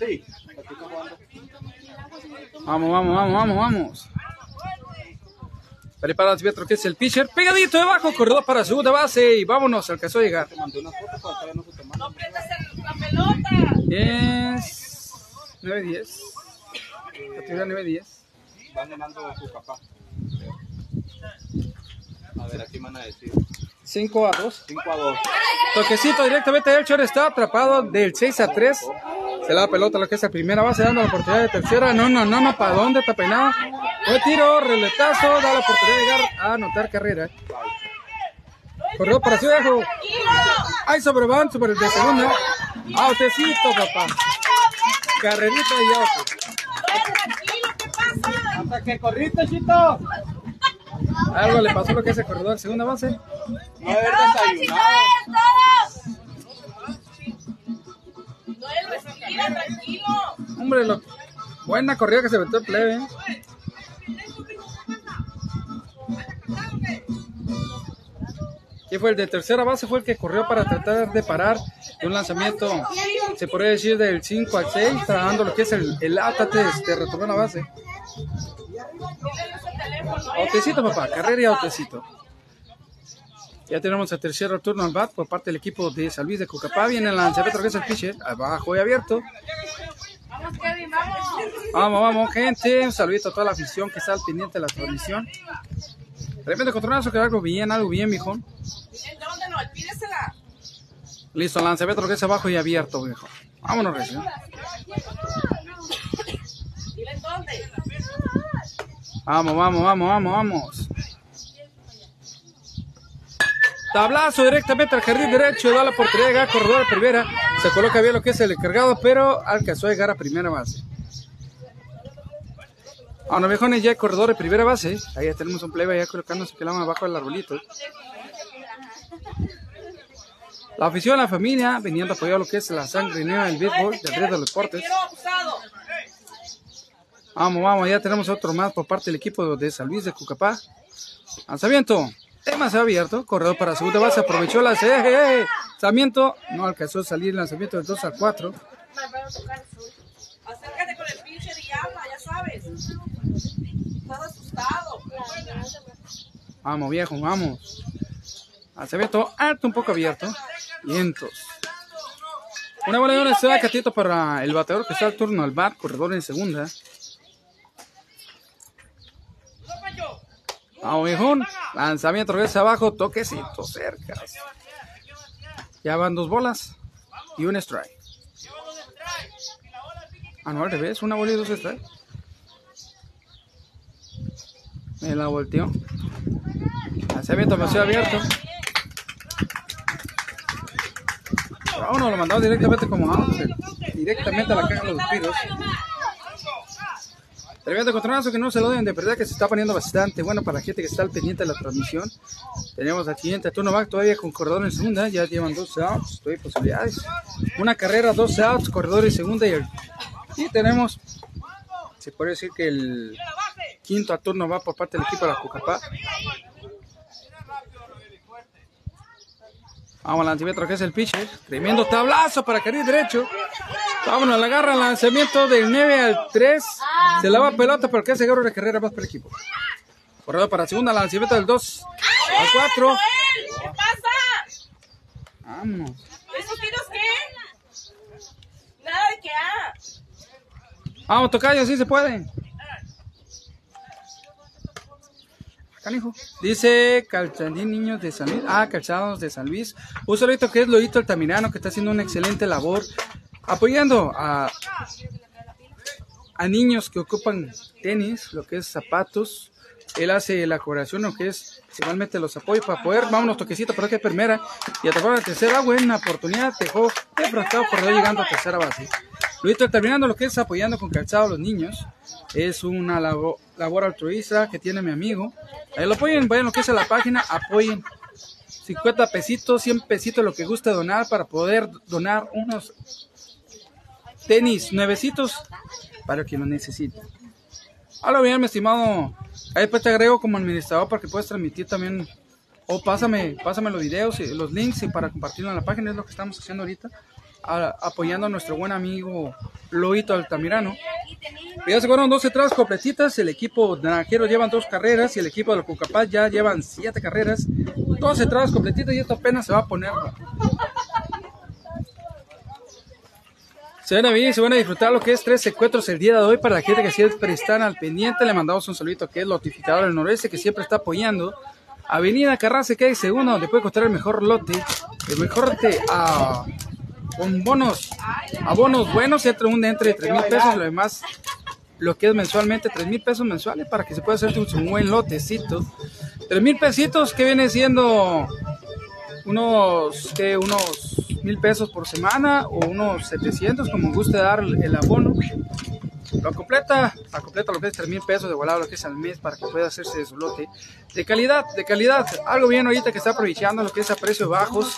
Sí. Vamos, vamos, vamos, vamos, vamos. Prepara Pietro, que es el pitcher. Pegadito debajo, corredor para segunda base y vámonos, alcanzó a llegar. No prendas la pelota. Es 9-10. Categoría 9-10. Van ganando su papá. A ver, aquí van a decir. 5 a 2. 5 a 2. Toquecito directamente del short está atrapado del 6 a 3. Se la da pelota lo que es la primera base, dando la oportunidad de tercera. No, no, no, no, ¿para dónde? Está peinado. Buen tiro, reletazo, da la oportunidad de llegar a anotar carrera. Corrió para su dejo. Hay sobre van, sobre el de segunda. Autecito, papá. Carrerita y auto. Hasta que corriste, chito. Algo le pasó lo que es el corredor segunda base. No haber desayunado. Hombre, lo... buena corrida que se metió el plebe. ¿Quién fue el de tercera base? Fue el que corrió para tratar de parar de un lanzamiento, se podría decir del 5 al 6, tratando lo que es el, el átate de retornar a la base. Autecito, papá, carrera y autecito. Ya tenemos el tercer turno al bat por parte del equipo de San Luis de Cucapá. Viene el lanzamiento que es el pitcher, abajo y abierto. Vamos, vamos. Vamos, vamos, gente. Un saludito a toda la afición que está al pendiente de la transmisión. De repente, controlazo, que algo bien, algo bien, mijón. ¿En dónde, Noel? Pídesela. Listo, lanzamiento lo que es abajo y abierto, viejo. Vámonos, dónde. Vamos, vamos, vamos, vamos, vamos. Tablazo directamente al jardín derecho, da la oportunidad de corredor a primera. Se coloca bien lo que es el encargado, pero alcanzó a llegar a primera base. Ahora, viejones, ya corredor de primera base. Ahí ya tenemos un plebe ya colocándose que la abajo del arbolito. La afición, la familia, viniendo a apoyar lo que es la sangre nueva del béisbol, del red de los deportes. Vamos, vamos, ya tenemos otro más por parte del equipo de San Luis de Cucapá. Lanzamiento, tema se ha abierto, corredor para segunda base, aprovechó la C, eh, eh, lanzamiento, no alcanzó a salir el lanzamiento del 2 al 4. Acércate con el pinche ya sabes. Estás asustado. Vamos, viejo, vamos. Lanzamiento alto, un poco abierto. Vientos. Una bola de una da catito para el bateador que está al turno al bat, corredor en segunda. Viejón. Lanzamiento, regresa abajo, toquecito, cerca. Ya van dos bolas y un strike. Ah, no, al revés, una bola y dos strikes. Me la volteó. Lanzamiento demasiado abierto. Vámonos, lo mandamos directamente como out, directamente a la caja de los piros. Tremendo controlazo que no se lo deben de perder, que se está poniendo bastante bueno para la gente que está al pendiente de la transmisión. Tenemos al siguiente turno back todavía con corredor en segunda, ya llevan dos outs, todavía posibilidades. Una carrera, dos outs, corredor en segunda y, el- y tenemos, se puede decir que el quinto a turno va por parte del equipo de la Cucapá. Vamos, lanzamiento que es el pitcher. Tremendo tablazo para carril derecho. Vámonos, la agarra, lanzamiento del 9 al 3. Se la va pelota, pero que hace de carrera más para el equipo. Corredor para segunda, lanzamiento del 2 al 4. Noel, ¿qué pasa? Vamos. ¿Esos tiros qué? Nada de que ah. Vamos, tocayo, sí se puede. Dice Calzadín Niños de San Luis. Ah, Calzados de San Luis. Un saludito que es Loito Altamirano, que está haciendo una excelente labor apoyando a, a niños que ocupan tenis, lo que es zapatos. Él hace la colaboración, lo que es igualmente los apoyos para poder, vámonos toquecito para que primera y atrapar la tercera, buena oportunidad, dejó defractado corredor llegando a tercera base. Luito terminando lo que es apoyando con calzado a los niños, es una labo- labor altruista que tiene mi amigo. Ahí lo apoyen, vayan lo que es la página, apoyen 50 pesitos, 100 pesitos, lo que guste donar para poder donar unos tenis nuevecitos para quien lo necesite. Hola bien, mi estimado. Ahí después te agrego como administrador para que puedas transmitir también. O pásame, pásame los videos y los links y para compartirlo en la página, es lo que estamos haciendo ahorita. a- apoyando a nuestro buen amigo Loito Altamirano. Ya se fueron 12 entradas completitas. El equipo naranjero llevan dos carreras y el equipo de la Cucapaz ya llevan siete carreras. 12 entradas completitas y esto apenas se va a poner. Se van a ver, se van a disfrutar lo que es tres secuestros el día de hoy para la gente que siempre están al pendiente. Le mandamos un saludito que es notificador del noreste que siempre está apoyando. Avenida Carranza que hay segundo donde puede costar el mejor lote, el mejor lote a con bonos, a bonos buenos entre un de entre 3 mil pesos, lo demás lo que es mensualmente 3 mil pesos mensuales para que se pueda hacer un buen lotecito. 3 mil pesitos que viene siendo unos que unos mil pesos por semana o unos 700 como guste dar el abono lo completa la completa lo que es 3 mil pesos de volado lo que es al mes para que pueda hacerse de su lote de calidad de calidad. Algo bien ahorita que está aprovechando lo que es a precios bajos.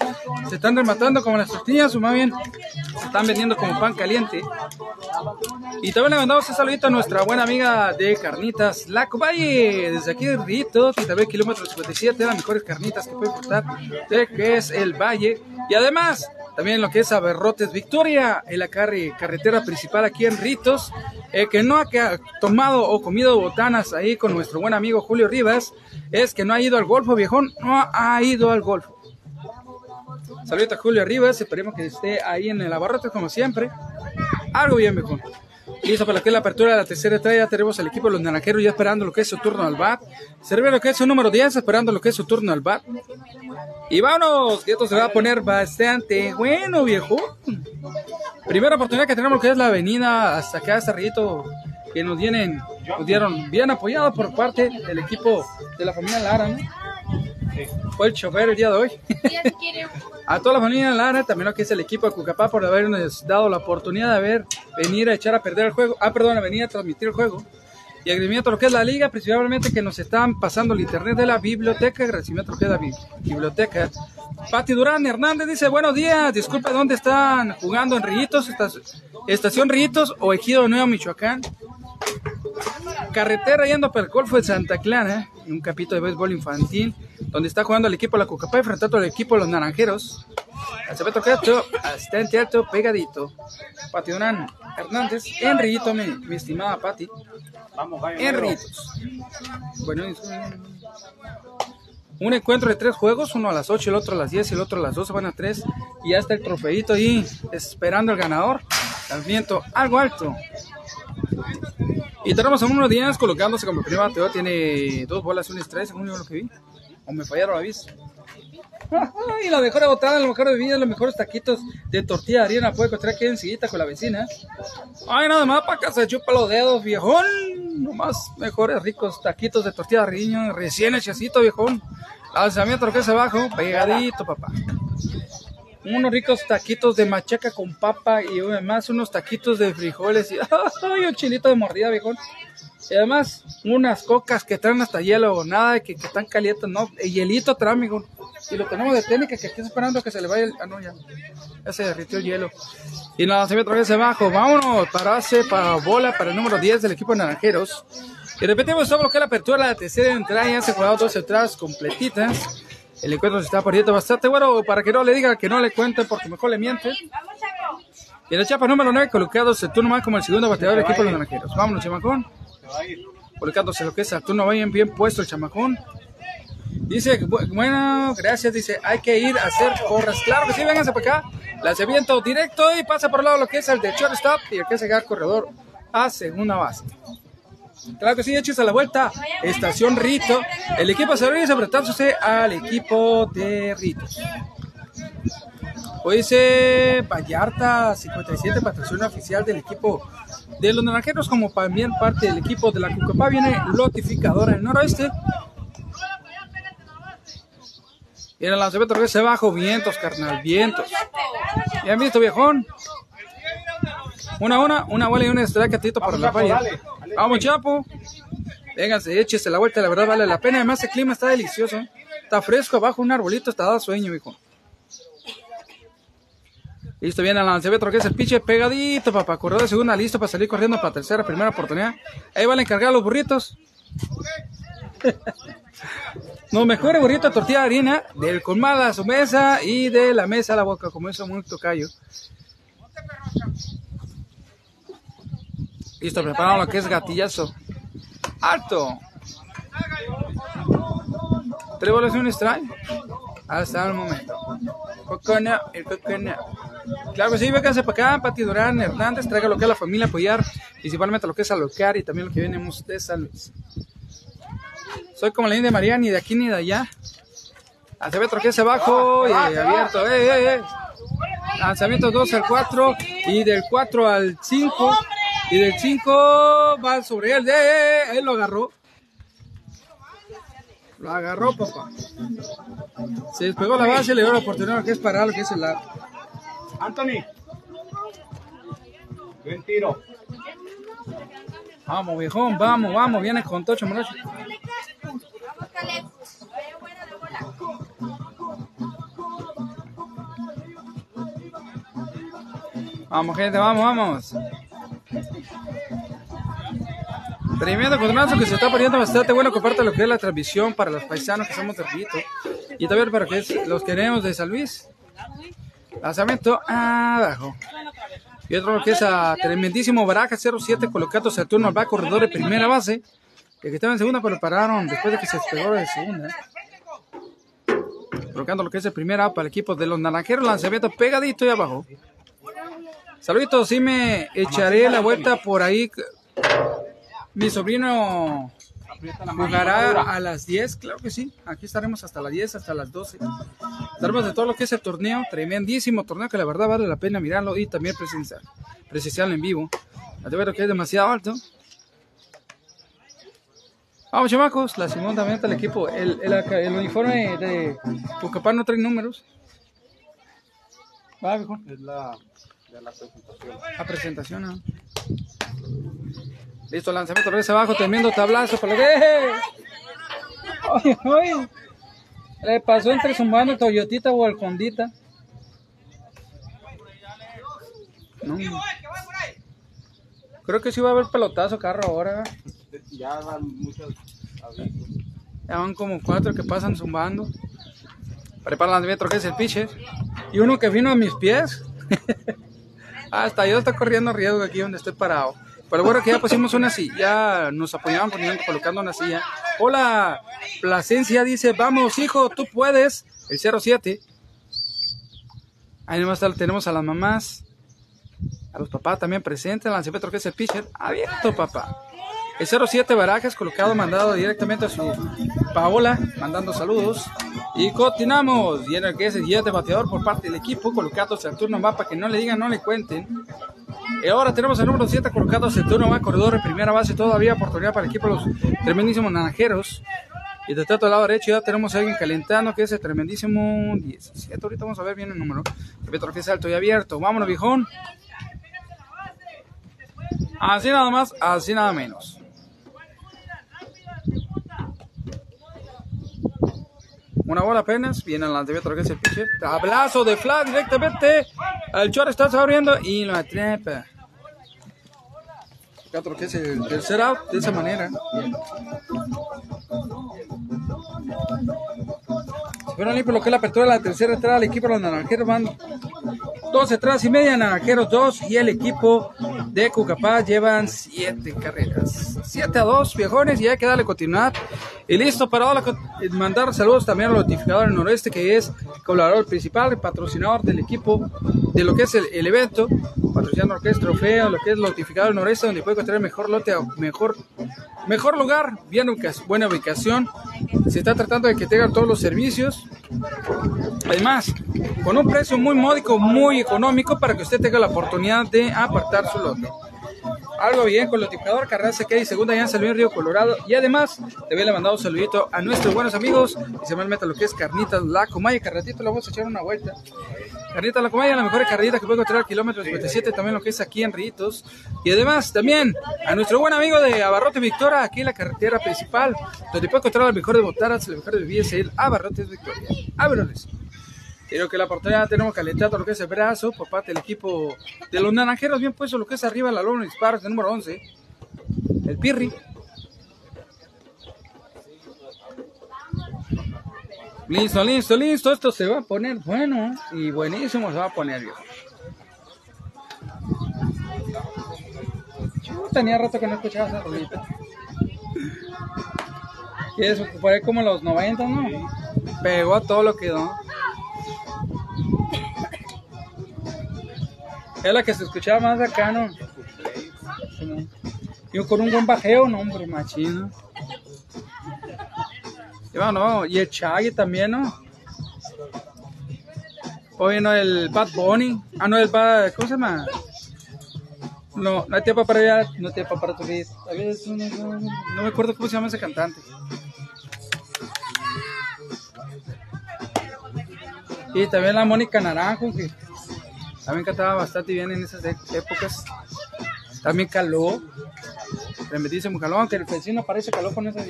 Se están rematando como las tortillas o bien se están vendiendo como pan caliente. Y también le mandamos un saludito a nuestra buena amiga de carnitas La Valle desde aquí de Rito kilómetro 57 las mejores carnitas que puede costar de que es el Valle. Y además también lo que es Aberrotes Victoria, en la carre- carretera principal aquí en Ritos, eh, que no ha tomado o comido botanas ahí con nuestro buen amigo Julio Rivas, es que no ha ido al golfo, viejón, no ha ido al golfo. Saludos a Julio Rivas, esperemos que esté ahí en el Abarrotes como siempre. Algo bien, viejón. Listo para que la apertura de la tercera. Ya tenemos al equipo de los naranjeros ya esperando lo que es su turno al bat. Servir lo que es su número 10, esperando lo que es su turno al bat. Y vámonos, que esto se va a poner bastante bueno, viejo. Primera oportunidad que tenemos que es la avenida hasta acá, hasta Rito, que nos vienen, nos dieron bien apoyado por parte del equipo de la familia Lara. Fue el chofer el día de hoy. <laughs> a toda la familia Lara, también lo que es el equipo de Cucapá por habernos dado la oportunidad de ver, venir a echar a perder el juego, ah, perdón, a venir a transmitir el juego. Y agradecimiento a lo que es la liga, principalmente que nos están pasando el internet de la biblioteca, agradecimiento a lo que es la bi- biblioteca. Pati Durán Hernández dice, buenos días, disculpe, ¿dónde están jugando en Rillitos? Esta- Estación Rillitos o Ejido Nuevo Michoacán. Carretera yendo para el Golfo de Santa Clara, en un capítulo de béisbol infantil, donde está jugando el equipo de la Cucapá enfrentando al equipo de los Naranjeros. Se ve tocado, hasta en teatro pegadito. Pati Durán Hernández, en Rillito, mi, mi estimada Pati. Vamos. Bueno, es un- un encuentro de tres juegos, uno a las 8, el otro a las 10 y el otro a las 12, van a 3. Y ya está el trofeito ahí esperando al ganador. Lanzamiento algo alto. Y tenemos a uno Díaz colocándose como primer bateador. Tiene dos bolas, un strike, según yo lo que vi. O me fallaron la vista. <laughs> Y la mejor botada, la mejor bebida, los mejores taquitos de tortilla de harina. Puede encontrar aquí enseguida con la vecina. Ay, nada más para que se chupa los dedos, viejón. Nomás mejores ricos taquitos de tortilla de harina, recién hechecito, viejón. Lanzamiento lo que es abajo, pegadito, papá. Unos ricos taquitos de machaca con papa y además unos taquitos de frijoles y <laughs> ay, un chilito de mordida, viejón. Y además unas cocas que traen hasta hielo, nada de que, que están calientes, no, el hielito traen, amigo. Y lo tenemos de técnica que aquí esperando que se le vaya el, ah, no, ya, ya se derritió el hielo. Y nada, se otra vez abajo, vámonos, para base, para bola, para el número 10 del equipo de Naranjeros. Y repetimos lo que la apertura, la tercera entrada, ya se jugado dos entradas completitas. El encuentro se está poniendo bastante bueno para que no le diga que no le cuente porque mejor le miente. Y en la chapa número 9 colocados el turno más como el segundo bateador del equipo de los naranjeros. Vámonos, chamacón. Se. Colocándose lo que es al turno bien, bien puesto el chamacón. Dice, bu- bueno, gracias, dice, hay que ir a hacer porras. Claro que sí, vénganse para acá. Lanzamiento directo y pasa por el lado lo que es el de shortstop y el que es el corredor a segunda base. Claro que sí, hechos a la vuelta. Estación Rito. El equipo se regresa enfrentándose al equipo de Ritos. Hoy dice Vallarta 57, patrocinio oficial del equipo de los naranjeros, como también parte del equipo de la Cucapá. Viene Lotificadora del noroeste. En el lanzamiento regresa abajo, vientos, carnal, vientos. ¿Ya han visto, viejón? Una, una, una bola y una strike atito para la falla. Vamos, Chapo. Vénganse, échese la vuelta, la verdad vale la pena. Además, el clima está delicioso. Está fresco, abajo un arbolito, está da sueño, viejo. Listo, viene el lanzamiento, que es el piche pegadito, papá. Corredor de segunda, listo para salir corriendo para tercera, primera oportunidad. Ahí van a encargar los burritos. <laughs> Los mejores burritos de tortilla de harina, del colmado a su mesa y de la mesa a la boca, como eso muy tocayo. Listo, preparado lo que es gatillazo. Alto. Tres bolas y un strike. Hasta el momento. Coconut, el. Claro que sí, véngase para acá, Pati Durán Hernández, traiga lo que es la familia apoyar, principalmente lo que es alocar y también lo que venimos de San Luis. Soy como la India María, ni de aquí ni de allá. Lanzamiento que es abajo y abierto. ¡Eh, eh, eh! Lanzamiento 2 al 4 y del 4 al 5. Y del 5 va sobre él. Él lo agarró. Lo agarró, papá. Se despegó la base y le dio la oportunidad que es parar lo que es el arco. Anthony. Buen tiro. Vamos, viejón, vamos, vamos. Viene con Tocho Morocho. Vamos, gente, vamos, vamos. Tremendo contronazo que se está poniendo bastante bueno. Comparte lo que es la transmisión para los paisanos que somos de. Y también para que los queremos de San Luis. Lanzamiento abajo. Y otro que es a tremendísimo Baraja 07 colocando Saturno al va corredor de primera base. Que estaba en segunda, pero pararon después de que se despegó de segunda. Colocando lo que es el primer out para el equipo de los naranjeros. Lanzamiento pegadito y abajo. Saluditos, sí me echaré la vuelta por ahí. Mi sobrino jugará a las 10, claro que sí. Aquí estaremos hasta las 10, hasta las 12. Estaremos de todo lo que es el torneo, tremendísimo torneo que la verdad vale la pena mirarlo y también presenciar, presenciarlo en vivo. A que es demasiado alto. Vamos, chamacos, la Simón también está el equipo. El, uniforme de Pucapán no trae números. Va, viejo. Es la de la presentación. A presentación, ¿no? Listo, lanzamiento regresa abajo, tremendo tablazo para que. ¡Ay, ay! Le pasó entre zumbando Toyotita o el Hondita. No. Creo que sí va a haber pelotazo carro ahora. Ya dan muchos avisos. Ya van como cuatro que pasan zumbando. Prepara el lanzamiento que es el pitcher. Y uno que vino a mis pies. <laughs> Hasta yo está corriendo riesgo aquí donde estoy parado. Pero bueno, que ya pusimos una silla, ya nos apoyaban poniendo, colocando una silla. Hola, Plasencia dice, vamos hijo, tú puedes. El 07. Ahí nomás tenemos a las mamás, a los papás también presentes. Lanzamiento que es el pitcher. Abierto, papá. El 07 Barajas colocado, mandado directamente a su Paola, mandando saludos. Y continuamos. Y en el que es el guía de bateador por parte del equipo, colocado Saturno va para que no le digan, no le cuenten. Y ahora tenemos el número 7 colocado Saturno va, corredor de primera base. Todavía oportunidad para el equipo de los tremendísimos naranjeros. Y de tanto lado derecho ya tenemos a alguien calentando, que es el tremendísimo 17. Ahorita vamos a ver bien el número. Repito que es alto y abierto. Vámonos, viejón. Así nada más, así nada menos. Una bola apenas, viene el lanzamiento que es el pitcher. Tablazo de flat directamente. El short está abriendo y lo atrapa. Otro que es el tercer out de esa manera. Fueron limpio lo que es la apertura de la tercera entrada. El equipo de los naranjeros van dos entradas y media, naranjeros dos. Y el equipo de Cucapá llevan siete carreras. Siete a dos, viejones, y hay que darle continuidad. Y listo para mandar saludos también al notificador del noroeste, que es colaborador principal, patrocinador del equipo de lo que es el, el evento, patrocinando lo que es trofeo, lo que es notificador del noroeste, donde puede encontrar el mejor lote, mejor, mejor lugar, bien buena ubicación. Se está tratando de que tengan todos los servicios. Además, con un precio muy módico, muy económico, para que usted tenga la oportunidad de apartar su lote. Algo bien con el notificador Carranza que hay segunda San Luis Río Colorado. Y además, te había mandado un saludito a nuestros buenos amigos, principalmente a lo que es Carnitas La Comaya. Carratito, le vamos a echar una vuelta. Carnita La Comaya, la mejor carnita que puede encontrar kilómetro 57, también lo que es aquí en Ritos. Y además, también a nuestro buen amigo de Abarrotes Victoria, aquí en la carretera principal, donde puede encontrar el mejor de botaras, el mejor de bebidas, el Abarrotes Victoria. Ábreles. Creo que la oportunidad tenemos calentado lo que es el brazo por parte del equipo de los naranjeros, bien puesto lo que es arriba la lona disparos de número 11, el Pirri. Listo, listo, listo. Esto se va a poner bueno y buenísimo se va a poner, viejo. tenía rato que no escuchaba esa rolita. Y eso fue como los 90, ¿no? Pegó a todo lo que dio. Es la que se escuchaba más acá, ¿no? Yo con un buen bajeo, no, hombre, machino. Y vamos. Y el Chaggy también, ¿no? Oye, no, el Bad Bunny. Ah, no, el Bad. ¿Cómo se llama? No, no hay tiempo para allá, no hay tiempo para tu vida. No, me acuerdo cómo se llama ese cantante. Y también la Mónica Naranjo, también cantaba bastante bien en esas e- épocas. También caló. Tremendísimo calor, aunque el vecino parece calor con esas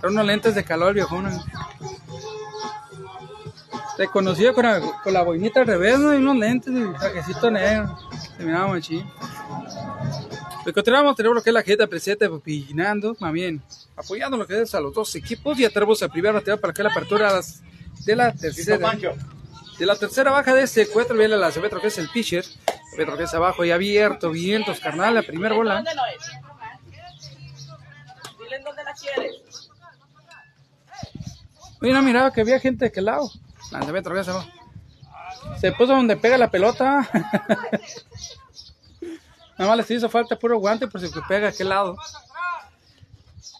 Pero unos lentes de calor, viejo. Reconocido con la, con la boinita al revés, ¿no? Y unos lentes y trajecito negro. Se miraba muy chido. Pues continuamos, tenemos lo que es la gente presente opinando, más bien, apoyando lo que es a los dos equipos. Ya tenemos el primer bateador para que la apertura a de la tercera. De la tercera baja de este encuentro viene la Acevedo que es el pitcher. Acevedo que es abajo y abierto, vientos, carnal, la primera bola. ¿Dónde no es? Dile en dónde la quieres. No miraba que había gente de aquel lado. La Acevedo que es abajo. Se puso donde pega la pelota. <laughs> Nada más les hizo falta puro guante por si que pega a aquel lado.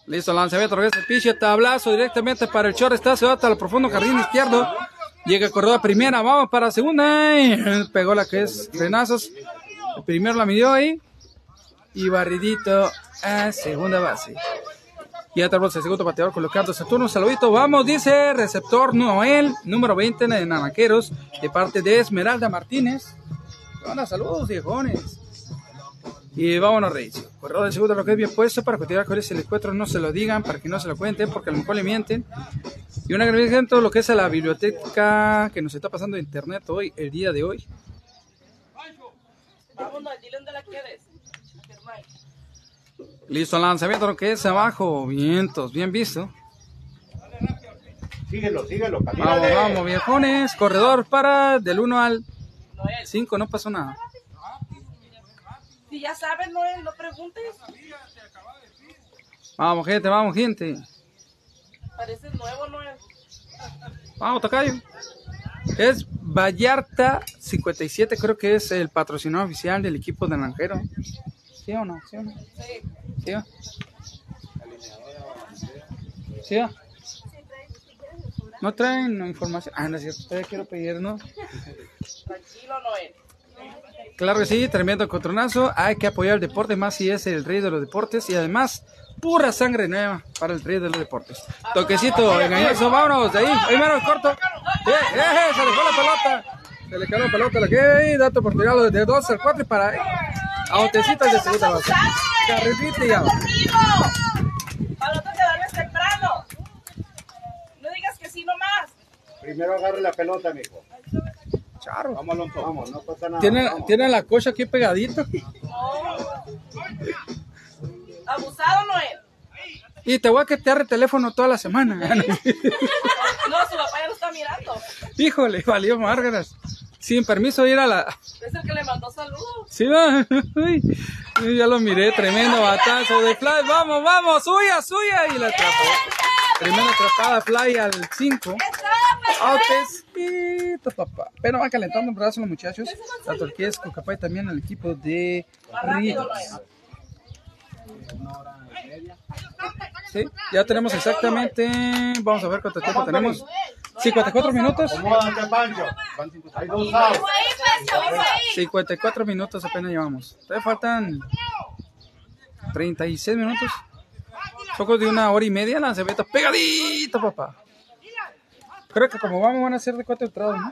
Listo, lanzamiento, regresa el pitcher, tablazo directamente para el short, está se va hasta el profundo jardín izquierdo. Llega corredor a primera, vamos para segunda. y pegó la que es frenazos. El primero la midió ahí. Y barridito a segunda base. Y tenemos el segundo bateador colocando su turno. Saludito, vamos, dice receptor Noel, número 20 de Nanaqueros, de parte de Esmeralda Martínez. Saludos, viejones. Y vámonos, Reyes. Corredor de segundo, lo que es bien puesto para continuar con ese encuentro. No se lo digan, para que no se lo cuenten, porque a lo mejor le mienten. Y un agradecimiento a lo que es a la biblioteca que nos está pasando de internet hoy, el día de hoy. Vámonos, dile dónde la quieres. Germán. Listo, lanzamiento, lo que es abajo. Vientos, bien visto. Síguelo, síguelo, Vamos, camínale. vamos, viejones. Corredor para del 1 al Noel. 5, no pasó nada. Si ya sabes, Noel, no preguntes. Vamos, gente, vamos, gente. Pareces nuevo, Noel. Vamos, Tocayo. Es Vallarta 57, creo que es el patrocinador oficial del equipo de Naranjero. ¿Sí o no? ¿Sí o no? Sí. ¿Sí o? ¿Sí o? No traen información. Ah, no es cierto, todavía quiero pedir, ¿no? Tranquilo, Noel. Claro que sí, tremendo contronazo. Hay que apoyar el deporte, más si es el rey de los deportes y además pura sangre nueva para el rey de los deportes. Toquecito, engañoso, vámonos de ahí. Ahí mano, corto. Eh, eh, se le fue la pelota. Se le quedó la pelota, la que hay. Dato oportunidad de 2 al 4 y para ahí. A botecitas de segunda base. Carretita y ya. ¡Conmigo! Al otro te duermes temprano. No digas que sí nomás. Primero agarre la pelota, mijo. Charro. Vamos, Alonso. Vamos, no pasa nada. Tiene, vamos. tiene la cocha aquí pegadito. No. Abusado, Noel. Y te voy a quetear el teléfono toda la semana. <laughs> No, su papá ya lo está mirando. Híjole, valió Márgaras. Sin permiso de ir a la, Es el que le mandó saludos. Sí, va. Uy, uy, ya lo miré, tremendo batazo de Fly. Vamos, vamos, suya, suya. Y la atrapó. Tremenda atrapada Fly al 5. Papá. Pero van calentando un brazo los muchachos. La Torquía es Cocapay también al equipo de Ríos. Sí, ya tenemos exactamente. Vamos a ver cuánto tiempo tenemos. 54 minutos. Acomódate, Pancho. Hay dos outs. 54 minutos apenas llevamos. Todavía faltan 36 minutos. Poco de una hora y media la cebeta pegadito, papá. Creo que como vamos van a ser de cuatro entradas, ¿no?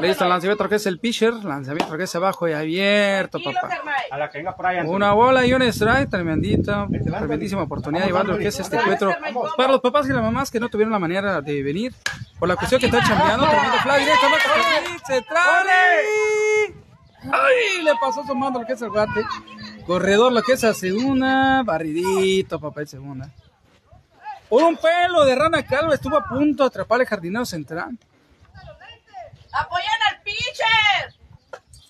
Listo, Noel. lanzamiento que es el pitcher, lanzamiento que es abajo y abierto, papá. Germán. A la que venga por ahí. Anthony. Una bola y un strike, tremendita, tremendísima oportunidad lo que es este encuentro para los papás y las mamás que no tuvieron la manera de venir por la cuestión que están chambeando, tremendo fly jardín central. ¡Ay! Le pasó sumando lo que es el guate. Corredor lo que es a segunda, barridito, papá, en segunda. Por un pelo de rana calva estuvo a punto de atrapar el jardinero central. ¡Apoyan al pitcher!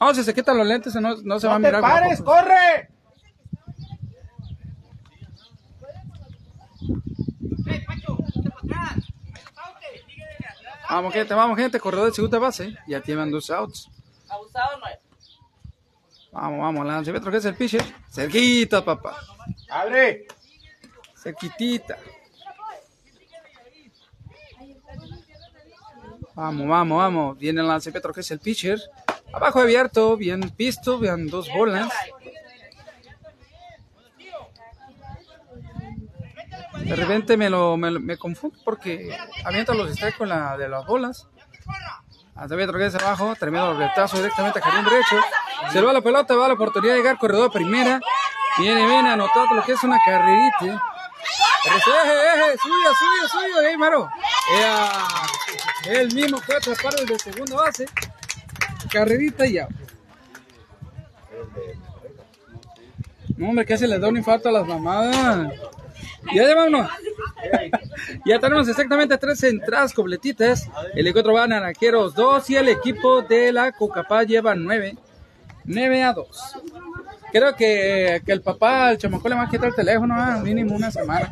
No, si se quitan los lentes no, no se va a ¡No te mirar. guapo, pares, pues. corre! Vamos, gente, vamos, gente. Corredor de segunda base. Ya tienen dos outs. Abusado no es. Vamos, vamos. Lanzamiento que es el pitcher. Cerquita, papá. ¡Abre! Cerquitita. Vamos, vamos, vamos. Viene el lanzamiento que es el pitcher. Abajo abierto, bien visto, vean dos bolas. De repente me lo me, confundo porque avienta los strikes con la de las bolas. Lanzamiento que es abajo, tremendo retazo directamente a jardín derecho. Se va la pelota, va la oportunidad de llegar corredor primera. Viene, viene, anotado lo que es una carrerita. Eje, eje, suyo, suyo, suyo, eh, Maro. Ea, él mismo fue a atrapar el de segunda base. Carrerita y ya. No, hombre, casi les da un infarto a las mamadas. Ya llevamos. <laughs> ya tenemos exactamente tres entradas completitas. El encuentro va a Naranjeros 2 y el equipo de la Cocapá lleva 9. 9 a 2. Creo que, que el papá, el chamaco le va a quitar el teléfono, ah, mínimo una semana.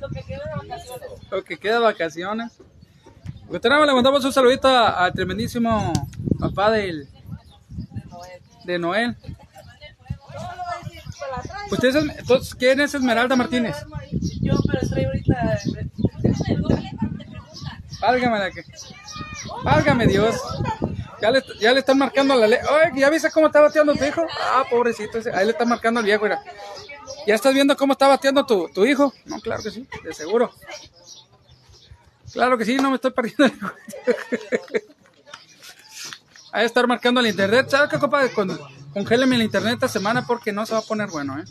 Lo que queda de vacaciones. Lo que queda de vacaciones. Pues le mandamos un saludito al tremendísimo papá del, de Noel. Usted es, el- entonces, ¿quién es Esmeralda Martínez? Yo, pero estoy ahorita. Válgame la que. Válgame Dios. Ya le, ya le están marcando la ley. Oye, ¿ya viste cómo está bateando tu hijo? Ah, pobrecito. ese- Ahí le están marcando al viejo, mira. ¿Ya estás viendo cómo está bateando tu, tu hijo? No, claro que sí, de seguro. Claro que sí, no me estoy perdiendo. el hijo. Ahí estar marcando el internet. ¿Sabes qué, compadre? Con, congéleme el internet esta semana porque no se va a poner bueno, ¿eh?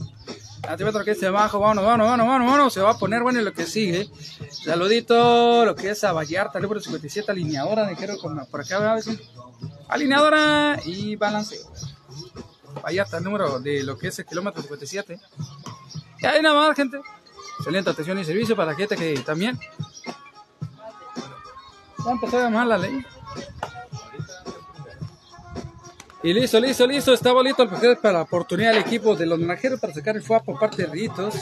Aquí otro que es abajo, vámonos, vámonos, vámonos, vámonos, vámonos, se va a poner bueno y lo que sigue. Saludito, lo que es a Vallarta, número 57, alineadora, quiero como por acá, Alineadora y balanceo. Vallarta, número de lo que es el kilómetro 57. Y ahí nada más, gente. Excelente atención y servicio para la gente que también. Va a empezar a llamar la ley. Y listo, listo, listo. Estaba listo el partido para la oportunidad del equipo de los naranjeros para sacar el FUA por parte de Ritos.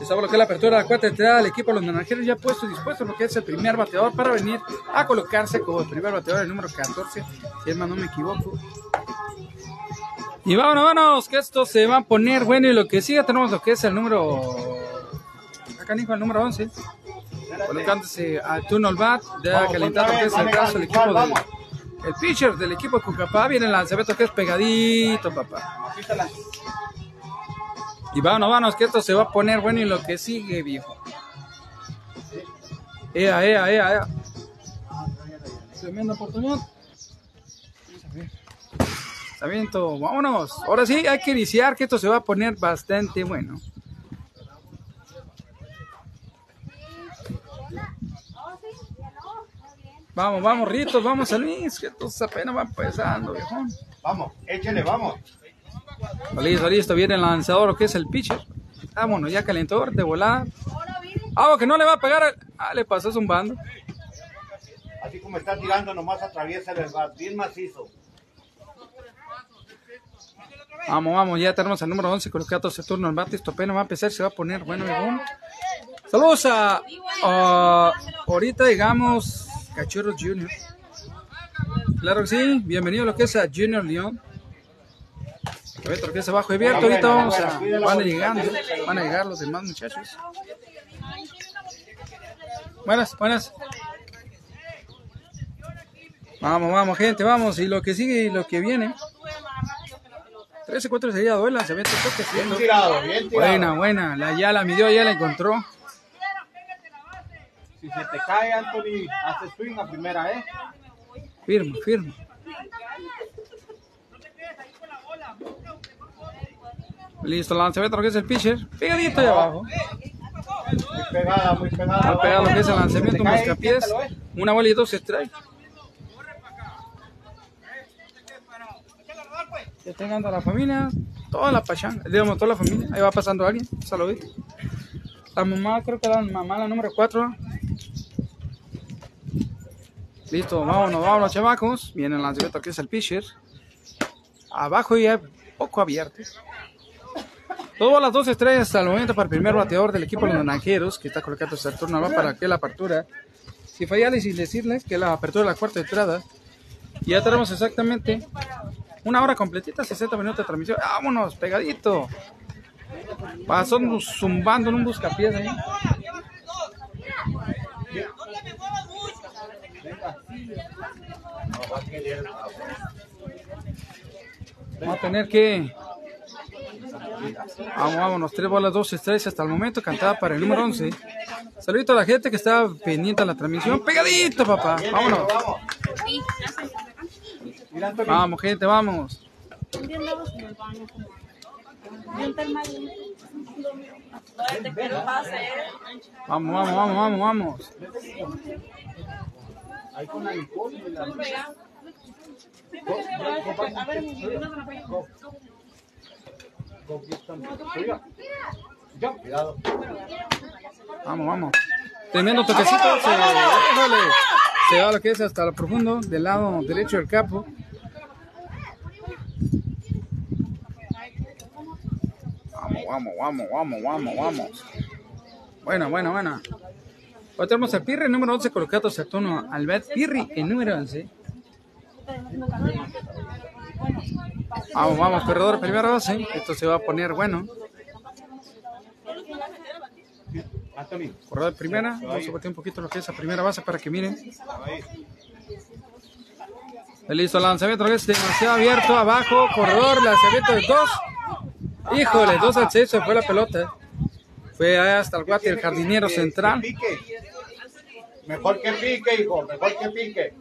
Estaba lo que es la apertura de la cuarta entrada del equipo de los naranjeros ya puesto y dispuesto lo que es el primer bateador para venir a colocarse como el primer bateador, el número 14, si es más no me equivoco. Y vámonos, vámonos, que esto se va a poner bueno y lo que sigue tenemos lo que es el número... Acá dijo el número 11. Colocándose a turno al bat, ya calentando que es el caso del igual, equipo del... El pitcher del equipo de Cucapá viene el lanzamiento que es pegadito, papá. Y vámonos, vámonos, que esto se va a poner bueno y lo que sigue, viejo. Ea, ea, ea, ea. Tremenda oportunidad. Lanzamiento, vámonos. Ahora sí, hay que iniciar, que esto se va a poner bastante bueno. Vamos, vamos, Ritos, vamos a Luis, que esto apenas va empezando, viejón. Vamos, échale, vamos. Listo, listo, viene el lanzador, que es el pitcher. Vámonos, ya calentador, de volada. Ah, que no le va a pegar. al- Ah, le pasó zumbando. Así como está tirando, nomás atraviesa el bat, bien macizo. Vamos, vamos, ya tenemos el número 11 colocado ese turno al bate. Esto apenas va a empezar, se va a poner bueno, viejón. Saludos a. a- ahorita, digamos, Cachorros Junior. Claro que sí, bienvenido a lo que es a Junior León. Otro que es abajo abierto, ahorita vamos a. Van a llegando, van a llegar los demás muchachos. Buenas, buenas. Vamos, vamos, gente, vamos. Y lo que sigue y lo que viene. 13 4 sería duela, se ve toque Bien tirado, bien tirado. Buena, buena. La, ya la midió, ya la encontró. Si se te cae, Anthony, hace swing a primera, ¿eh? Firma, firma. Listo, lanzamiento lo que es el pitcher. Pegadito ahí abajo. Muy pegada, muy pegada. Va a pegar lo que es el lanzamiento, buscapiés. siéntalo, ¿eh? Una bola y dos strike. Ya está llegando la familia, toda la pachanga, digamos, toda la familia. Ahí va pasando alguien, saludito. La mamá, creo que la mamá, la número 4. Listo, vámonos, vámonos, chamacos. Viene el lanzamiento que es el pitcher. abajo y poco abierto. Todo a las dos estrellas hasta el momento para el primer bateador del equipo de los naranjeros, que está colocando su turno va para que la apertura. Si fallarles y decirles que la apertura de la cuarta entrada. Ya tenemos exactamente una hora completita, 60 minutos de transmisión. Vámonos, pegadito. Pasó zumbando en un buscapiés ahí. Vamos a tener que. Vamos, vámonos. Tres bolas, dos estrellas hasta el momento. Cantada para el número 11. Saludito a la gente que está pendiente de la transmisión. Pegadito, papá. Vámonos. Vamos, gente, vamos. Vamos, vamos, vamos, vamos, vamos. Ahí con la Nicole y la- cuidado. Vamos, vamos. Tremendo toquecito. Se, híjole, se va lo que es hasta lo profundo del lado derecho del capo. Vamos, vamos, vamos, vamos, vamos, vamos. Bueno, bueno, bueno. Hoy tenemos a Pirri, número 11, colocado Saturno. Albert Pirri, el número 11. Vamos, vamos, corredor, primera base. Esto se va a poner bueno. Corredor primera. Vamos a botear un poquito lo que es la primera base para que miren. Listo, lanzamiento es demasiado abierto. Abajo, corredor, lanzamiento de dos. Híjole, dos al seis se fue la pelota. Fue hasta el guate del jardinero central. Mejor que pique, hijo, mejor que pique.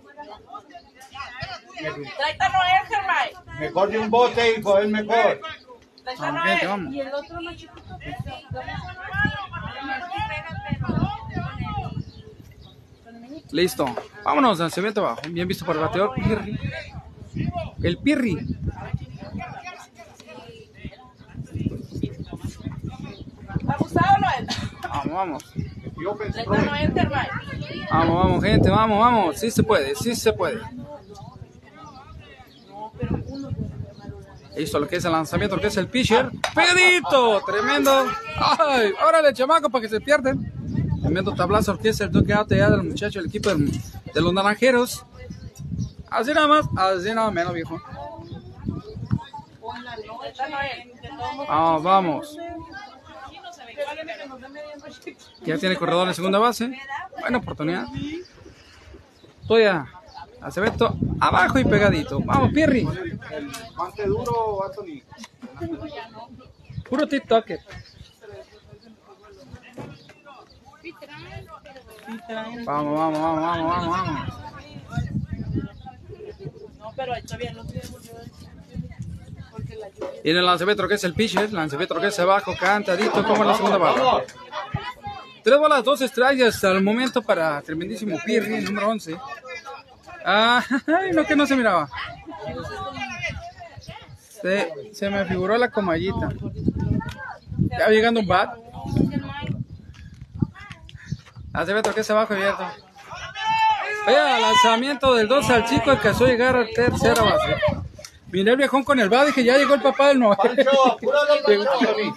Tráete a Noel, Germán. Mejor de un bote, hijo, es mejor. Tráete a Vamos, gente, Noel. vamos. Y el otro más chiquito. Listo. Vámonos, lanzamiento abajo. Bien visto por el bateador Pirri. El Pirri. Abusado, Noel. Vamos, vamos. Vamos, vamos, gente, vamos, vamos. Sí se puede, sí se puede. Listo, lo que es el lanzamiento, lo que es el pitcher. ¡Pegadito! Tremendo. ¡Ay! Órale, chamaco, para que se pierden. Tremendo tablazo, que es el toque ya del muchacho del equipo de los naranjeros. Así nada más, así nada menos, viejo. Vamos, vamos. Ya tiene corredor en segunda base. Buena oportunidad. Toya. Acevedo abajo y pegadito. Vamos, guante duro. Puro TikTok. Vamos, vamos, vamos, vamos, vamos, vamos. No, pero ahí todavía no tenemos. Y en el lanzamiento que es el pitcher, lanzamiento que es abajo, cantadito como la segunda bala. Tres bolas, dos estrellas al momento para tremendísimo Pirri, número 11. Ah, no que no se miraba. Se, se me figuró la comallita. Ya llegando un bat. Lanzamiento que es abajo abierto. Vaya, lanzamiento del 2 al chico alcanzó a llegar a tercera base. Miré el viejón con el bat, dije, ya llegó el papá del nuevo. Pancho, apúralo, <laughs> Llegó, Pancho, Anthony.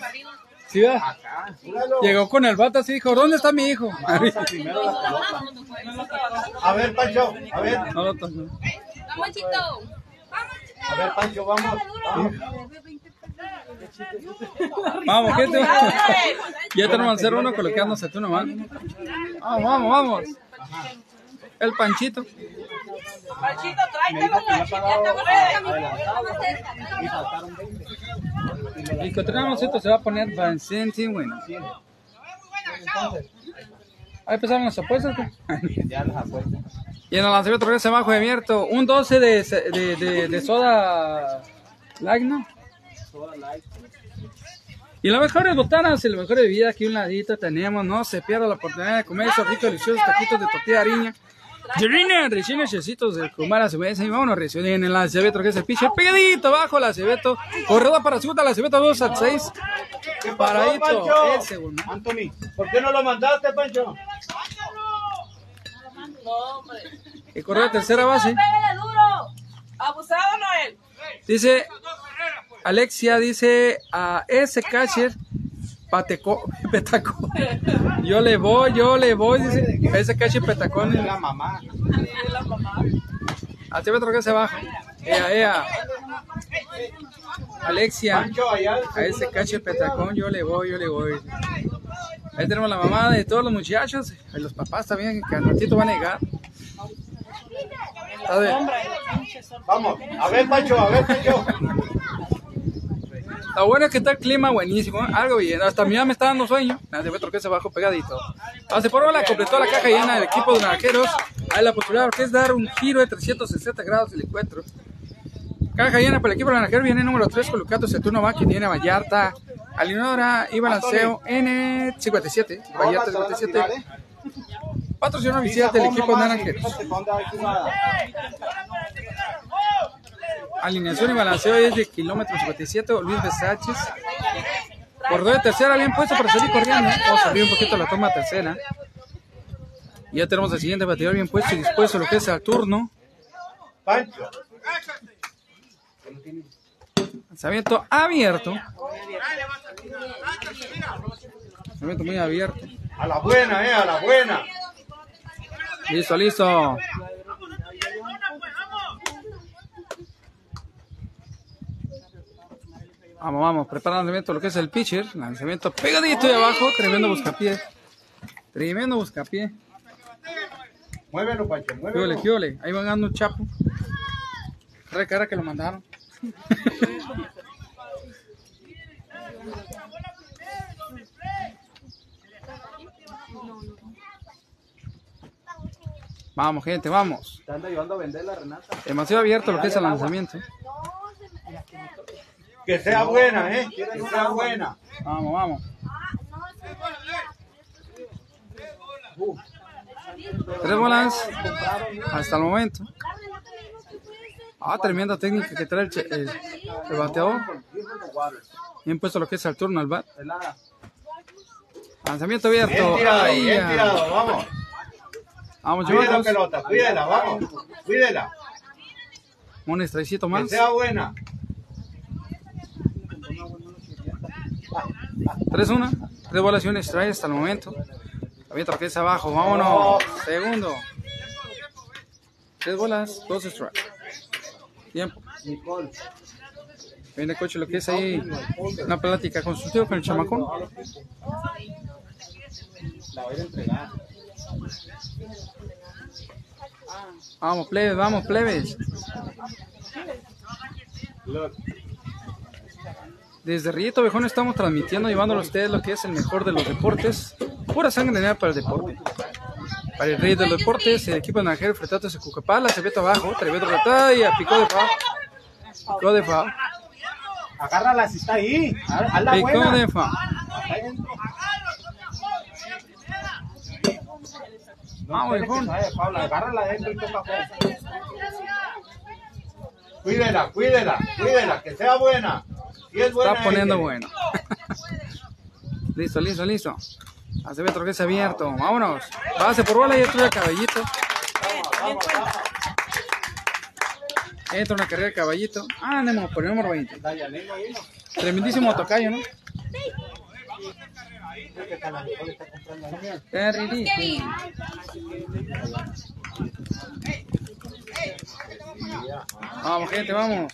sí, ¿verdad? Apúralo. Llegó con el bat así, dijo, ¿dónde está mi hijo? A ver, Pancho, a ver, No, no, no. Vamos, Chito. a ver, Pancho, vamos. vamos. Vamos, gente. <laughs> Ya tenemos al 0-1 colocándose tú nomás. Vamos, vamos, vamos. El panchito. Panchito, tráetelo, Panchito. Y continuamos, esto se va a poner bueno. Ahí empezaron las apuestas. ¿qué? Ya las apuestas. Y en el lanzamiento regresa abajo abierto. Un 12 de, de, de, de soda light, ¿no? Y las mejores botanas y las mejores bebidas aquí a un ladito tenemos. No se pierda la oportunidad de comer esos ricos, deliciosos taquitos de tortilla de harina. De harina, recién hechecitos de a su vez. Y vámonos, recién en el lanzamiento que es el piche. Pegadito abajo el lanzamiento. Corredor para segunda, lanzamiento 2 al 6. ¿Qué pasó, Paradito. El segundo. Anthony, ¿por qué no lo mandaste, Pancho? No, hombre. Y corredor de tercera base. Abusado, Noel. Dice Alexia dice a ese catcher pateco, <laughs> petacón. Yo le voy, yo le voy, dice a ese catcher petacón. Es la mamá. Es la mamá. Que se baja. Ea, ea. Alexia, a ese catcher petacón yo le voy, yo le voy. Ahí tenemos la mamá de todos los muchachos, y los papás también, que al ratito van a llegar. A ver. Vamos. A ver, Pancho, a ver, Pancho. Lo bueno es que está el clima buenísimo, algo bien. Hasta a mí ya me está dando sueño. Nada, otro que se bajó pegadito. Hace por hora completó la caja llena del equipo de naranjeros. Hay la posibilidad que es dar un giro de 360 grados del encuentro. Caja llena para el equipo de naranjeros viene número 3 con Lucato Saturno que tiene a Vallarta, Alinora y Balanceo N57. Vallarta 57. Patrocinador oficial del equipo de naranjeros. Alineación y balanceo es de kilómetro 57, Luis Besaches. Corredor de tercera, bien puesto para salir corriendo. Vamos a abrir un poquito la toma tercera. Y ya tenemos el siguiente bateador bien puesto y dispuesto lo que es el turno. Pancho. Lanzamiento abierto. Lanzamiento muy abierto. A la buena, eh, a la buena. Listo, listo. Vamos, vamos, prepara el lanzamiento, lo que es el pitcher. Lanzamiento pegadito de abajo, tremendo buscapié. Tremendo buscapié. Muévelo, Pancho, ¿Qué ole, muévelo. qué ole? Ahí van dando un chapo. Trae cara que lo mandaron. <laughs> Vamos, gente, vamos. Te anda llevando a vender la Renata. Demasiado abierto lo que es el lanzamiento. Que sea buena, eh. Que sea buena. Vamos, vamos. Tres bolas hasta el momento. Ah, tremenda técnica que trae el, el- el bateador. Bien puesto lo que es el turno al bat. Lanzamiento Bien abierto. tirado, Ahí, bien tirado, vamos. Vamos, Cuide la pelota, cuídela, vamos. Cuídela. Un estrellito Que más. sea buena. 3-1. Tres un strike hasta el momento. Que es abajo. Vámonos. Segundo. Tres bolas, dos strikes. Tiempo. Viene coche lo que es ahí. Una plática consultiva con el chamacón. Vamos, plebes, vamos, plebes. Desde Rillito Vejón estamos transmitiendo, llevándolo a ustedes lo que es el mejor de los deportes. Pura sangre negra para el deporte. Para el rey de los deportes, el equipo de Najero Fretato se cucapala, se vete abajo, Trevedo retada y a picó de fa. Picó de fa. Agárrala si está ahí. Hazla Picó de fa. No Vamos, agárrala adentro y toca. Cuídela, cuídela, cuídela, que sea buena. Está poniendo ella. bueno. <laughs> listo, listo, listo. Hace otro que es abierto. Vámonos. Base por bola y otro de caballito. Entra una carrera de caballito. Ah, Nemo, por el número 20. Tremendísimo tocayo, ¿no? Terry. Vamos, gente, vamos.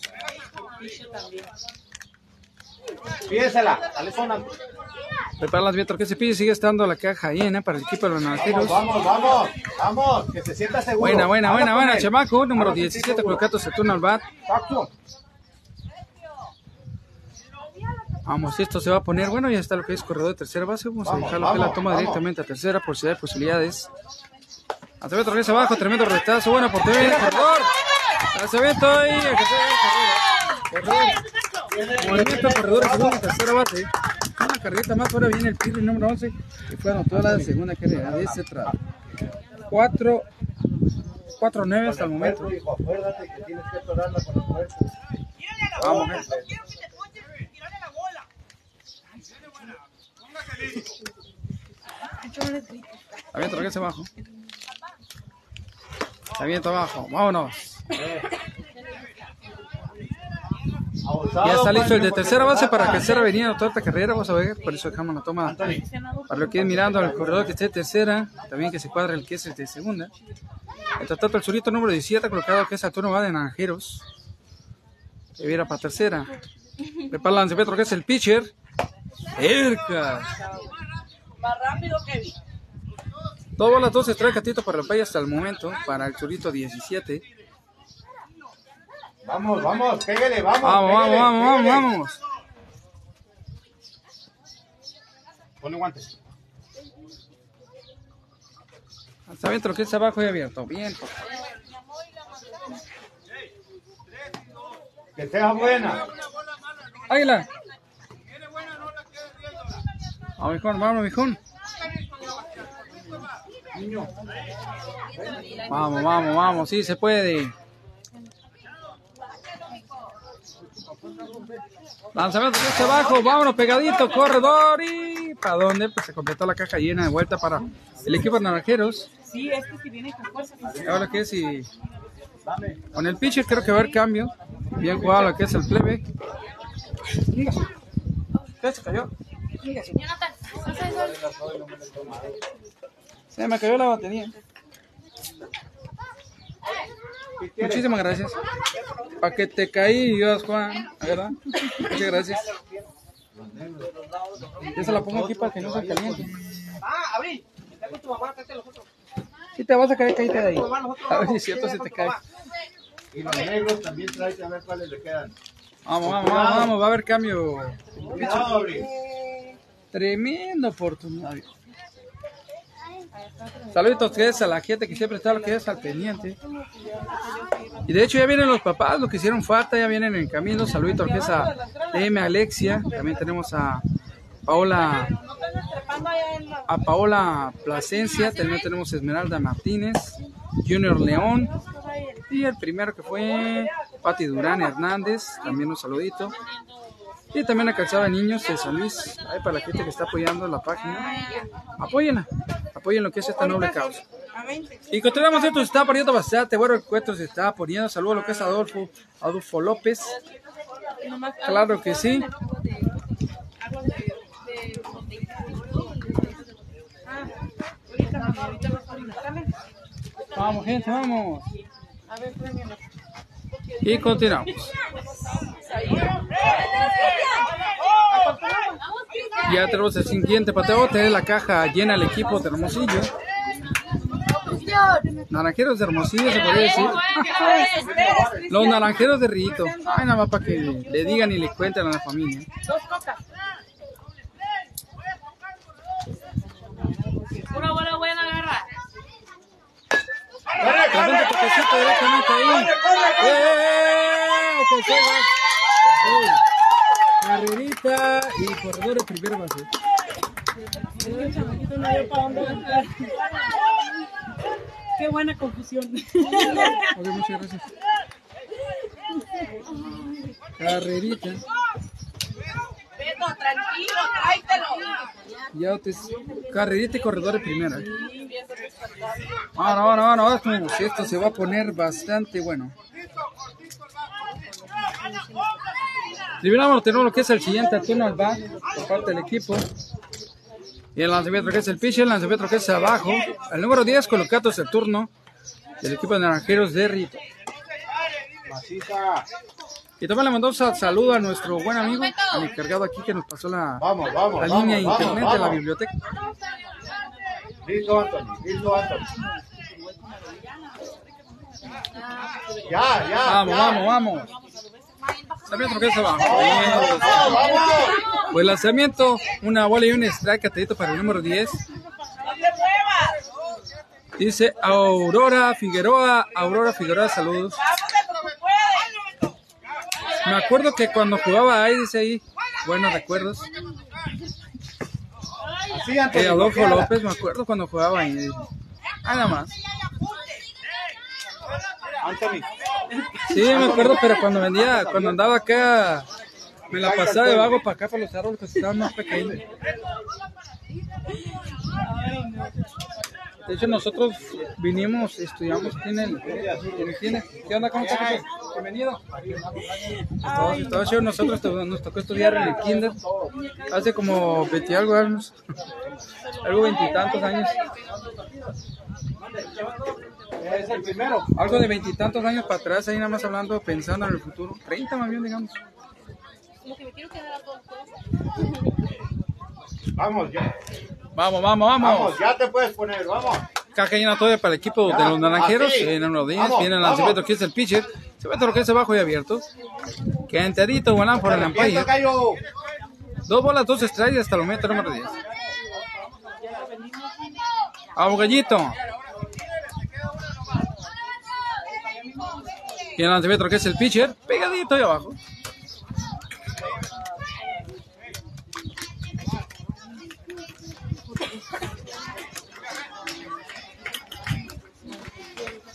Piénsela, dale zona. Prepara las vietras que se pide. Sigue estando la caja llena para el equipo de los naranjeros. Vamos, vamos, vamos, que se sienta seguro. Buena, buena, buena, buena. Chamaco, número Vamos, 17, seguro. Colocato se turna al bat. Vamos, esto se va a poner. Bueno, ya está lo que es corredor de tercera base. Vamos, a Vamos, dejar lo que la toma vamos. directamente a tercera por si hay posibilidades. Acevedo regresa abajo, tremendo retazo, buena oportunidad. Corredor. Acevedo ahí. el que se. Movimiento corredor de segunda tercera base. Una carrerita más, ahora viene el pirri número 11. Y fueron todas las de segunda carrera de ese tramo. 4 4-9 hasta el momento. Acuérdate que tienes que atorarla con el cuerpo. Vamos, gente. Aviento, regresa abajo. Aviento abajo, vámonos. Ya está listo el de tercera base para sea venido toda esta carrera. Vamos a ver, por eso dejamos la toma para lo que es mirando al corredor que esté de tercera. También que se cuadre el que es el de segunda. El tanto el surito número 17 colocado que es el turno va de Naranjeros. Que viera para tercera. Prepara el lanzamiento que es el pitcher. Cerca. Más rápido que vi. Todas las 12 trae Catito para el país hasta el momento. Para el surito 17. Vamos, vamos, pégale, vamos. Vamos, vamos, pégale, vamos, vamos, pégale. vamos. Ponle guantes. Lanzamiento lo que es abajo y abierto. Bien. Que sea buena. Águila. Vamos, mijón, vamos, mijón. Vamos, vamos, vamos, sí se puede. Lanzamiento hacia abajo, vámonos pegadito, corredor y ¿para dónde? Pues se completó la caja llena de vuelta para el equipo de naranjeros. Sí, este sí viene con fuerza. Ahora que y con el pitcher creo que va a haber cambio. Bien jugado lo que es el plebe. ¿Qué se cayó? Se me cayó la batería. Muchísimas gracias. Para que te caí, Dios Juan, ¿verdad? Muchas gracias. Yo se la pongo aquí para que no se caliente. Ah, Abril, está con tu mamá, tráete los otros. Si te vas a caer, caíte de ahí. A ver si es cierto si te cae. Y los negros también trae a ver cuáles le quedan. Vamos, vamos, vamos, vamos, va a haber cambio. Tremenda oportunidad. Saluditos que es a la gente que siempre está lo que es al pendiente. Y de hecho ya vienen los papás, los que hicieron falta, ya vienen en camino. Saluditos que es a M Alexia. También tenemos a Paola, a Paola Plasencia. También tenemos a Esmeralda Martínez, Junior León. Y el primero que fue Pati Durán Hernández. También un saludito. Y también a Calzada de Niños de San Luis. Ahí para la gente que está apoyando la página. Apóyenla. Apoyen lo que es esta noble causa. Y continuamos esto, se está poniendo bastante bueno el cuento, se está poniendo. Saludos a lo que es Adolfo, Adolfo López. Claro que sí. Vamos, gente, vamos. Y continuamos. Ya tenemos el siguiente pateo. Tener la caja llena el equipo de Hermosillo. Naranjeros de Hermosillo, se podría decir. Los naranjeros de Rito. Ay, nada más para que le digan y le cuenten a la familia. Dos cocas. Una bola buena agarra. La venta toquecito directamente ahí. ¡Eh! Que se va. Sí. Carrerita y corredor de primera base. Qué buena confusión. Ok, muchas gracias. Carrerita. Tranquilo, tráetelo. Ya te... Carrerita y corredor de primera. Ahora, ahora, ahora. Si esto se va a poner bastante bueno. Liberamos tenemos lo que es el siguiente turno al bat por parte del equipo. Y el lanzamiento que es el pitcher, el lanzamiento que es abajo. El número 10 colocado es el turno del equipo de Naranjeros de Rito. Y también le mandamos un saludo a nuestro buen amigo, al encargado aquí que nos pasó la, Vamos, vamos, la vamos, línea internet de la biblioteca. Listo, Anthony. Listo, Anthony. Ya, ya. Vamos, ya. vamos, vamos. Lanzamiento que. Bien. Vamos, vamos. Pues lanzamiento, una bola y un strike atadito para el número 10. No te muevas. Dice Aurora Figueroa, Aurora Figueroa, saludos. Me acuerdo que cuando jugaba ahí, dice ahí, buenos recuerdos. Eh, Adolfo. López, me acuerdo cuando jugaba ahí. Ah, nada más. Anthony. Sí, me acuerdo, pero cuando vendía, cuando andaba acá, me la pasaba de vago para acá, para los árboles que estaban más pequeños. De hecho, nosotros vinimos, estudiamos en el, kinder. ¿Qué onda? ¿Cómo estás? Bienvenido. Todos, sí, nosotros nos tocó estudiar en el kinder hace como 20 y algo años. Algo veintitantos años. Es el primero. Algo de veintitantos años para atrás, ahí nada más hablando, pensando en el futuro. 30 más bien, digamos. Como que me quiero quedar a todos. Vamos, ya. Vamos, vamos, vamos. Vamos, ya te puedes poner, vamos. Caja llena todavía para el equipo de los naranjeros. así. En unos días Vamos, viene el lanzamiento que es el pitcher. Se ve todo lo que es abajo y abierto. Que enterito, volán por el. Cayo. Dos bolas, dos strikes hasta el momento número 10. Vamos, el lanzamiento que es el pitcher. Pegadito ahí abajo.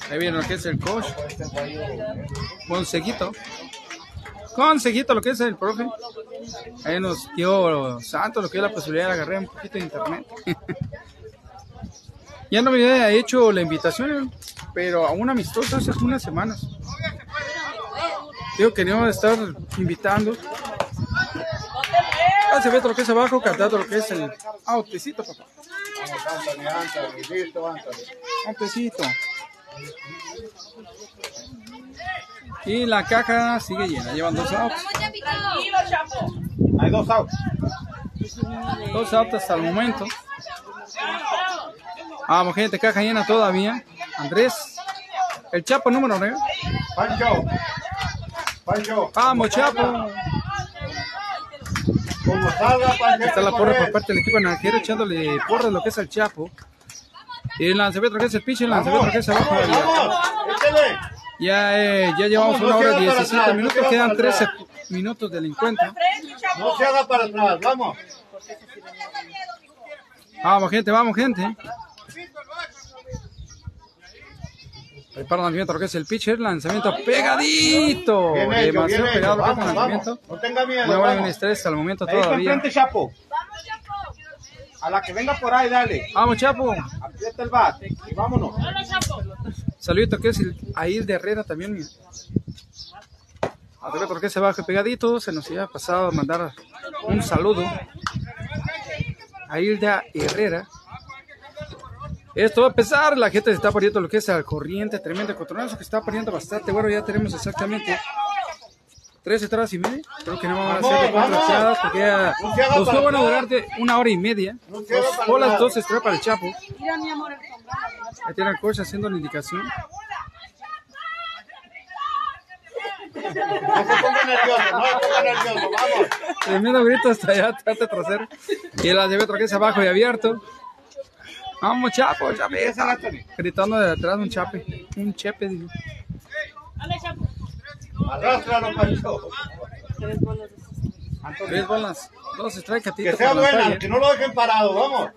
Ahí viene lo que es el coach. Consejito. Consejito lo que es el profe. Ahí nos dio Santos lo que es la posibilidad de agarrar un poquito de internet. <laughs> ya no me había hecho la invitación, pero a un amistoso hace unas semanas. Digo que no estar invitando. Ah, se ve todo lo que es abajo, cantando lo que es el autecito, papá. Autecito. Y la caja sigue llena, llevan dos outs. Hay dos outs. Dos outs hasta el momento. Vamos, gente, caja llena todavía. Andrés, el Chapo número 9. Pancho. Pancho. Vamos, Chapo. Como salga, Pancho. Está la porra por parte del equipo naranjero echándole porra lo que es al Chapo. Y el lanzamiento que es el pitch, el lanzamiento que es abajo. Ya, eh, ya llevamos una hora y 17 minutos, quedan 13 atrás. minutos del encuentro. No se haga para atrás, vamos. Vamos, gente, vamos, gente. Prepara el lanzamiento lo que es el pitcher, lanzamiento pegadito. Bien hecho, Demasiado bien hecho. pegado lo que es el Vamos, lanzamiento. vamos. No tenga miedo, Muy buen vamos. estrés el momento Ahí está todavía. enfrente, Chapo. A la que venga por ahí, dale. Vamos, Chapo. Aprieta el bat y vámonos. Saludito que es el Ail de Herrera también. mira. A ver por qué se baja pegadito. Se nos había pasado a mandar un saludo a Hilda Herrera. Esto va a empezar. La gente se está poniendo lo que es al corriente. Tremendo cotronazo que está poniendo bastante. Bueno, ya tenemos exactamente tres entradas y media. Creo que no van a ser cuatro entradas porque ya los juegos van a durar de una hora y media. Se haga Dos dos extra para el Chapo. Ahí tiene el coach haciendo la indicación. No se ponga nervioso, no se ponga nervioso, vamos. Tremendo grito hasta allá, <laughs> trate trasero. Y el lanzamiento que es abajo y abierto. Vamos, Chapo, Chape. Gritando de atrás un chape. Un chepe, digo. Dale, Chapo. Arrástralo, Pancho. Tres bolas, dos strikes, Que catito sea por la buena, que no lo dejen parado, vamos.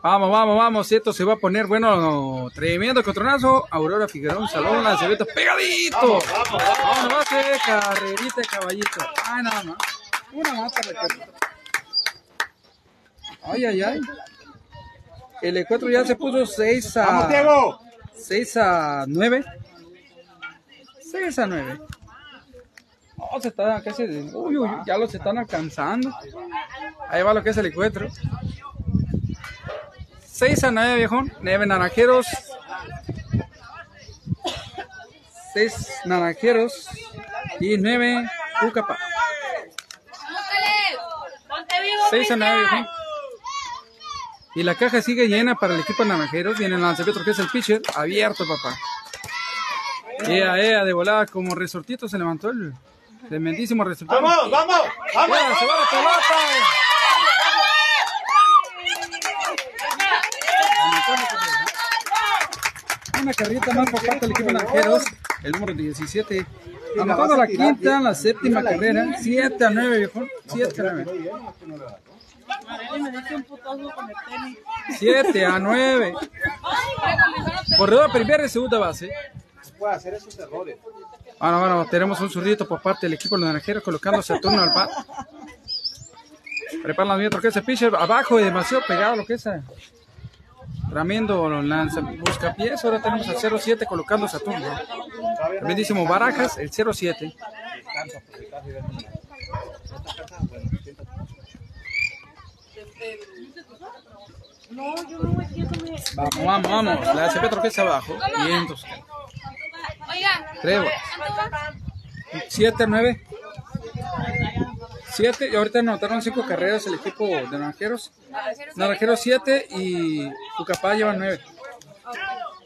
Vamos, vamos, vamos. Esto se va a poner bueno. Tremendo cotronazo. Aurora Figueroa, un saludo. Lanzamiento pegadito. Vamos, vamos, vamos. Vamos, base, carrerita de caballito. Ay, nada más. Una más para el carrito. Ay, ay, ay. El encuentro ya se puso 6 a. Vamos, Diego. 6 a 9. 6 a 9. Oh, se está casi. Uy, uy, ya los están alcanzando. Ahí va lo que es el encuentro. 6 a 9, viejón. 9 naranjeros. 6 naranjeros. Y 9 Ucapa. Ponte vivo, 6 a 9, Cristian. viejón. Y la caja sigue llena para el equipo de naranjeros. Viene el lanzamiento que es el pitcher. Abierto, papá. Ea, ea, de volada, como resortito se levantó el tremendísimo resultado. Vamos, vamos, vamos. ¡Ea, se va la pelota! Una carrita más por parte del equipo de naranjeros. El número 17. Anotando la quinta, la séptima carrera. 7 a 9, viejo. 7 a 9. Me dice un putazo con el tenis. 7 a 9. Corredor primera y segunda base. Puede hacer esos errores. Bueno, bueno, tenemos un zurdito por parte del equipo de los naranjeros colocándose a turno al bat. Preparan las mientras que ese pitcher abajo y demasiado pegado lo que es. a- Tremendo lanza, busca pies. Ahora tenemos al 07 colocando Saturno. Tremendísimo Barajas, el 07. Vamos, vamos, vamos. La CP troqueza abajo. Vientos. Oigan, Trevo. 7, 9. 7. Y ahorita anotaron 5 carreras el equipo de Naranjeros. Naranjeros 7 y Cucapá lleva 9.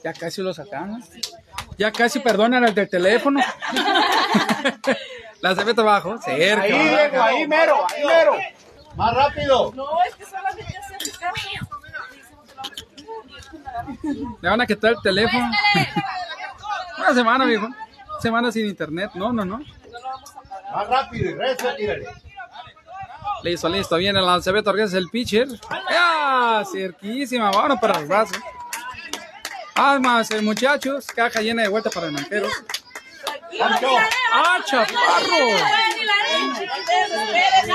Ya casi lo sacamos. Ya casi perdonan el del teléfono. <laughs> La CP abajo. Cerca. Ahí, Diego, ahí mero, ahí mero. Más rápido. No, es que solamente hace. Le van a quitar el teléfono. Una semana, viejo. Semana sin internet. No, no, no. Más rápido y recio, tírale. Listo, listo. Viene el lanzamiento que es el pitcher. ¡Ah! Cerquísima. Vámonos para el brazo. Almas, eh, muchachos. Caja llena de vuelta para el nanquero. ¡Ah, chaparro!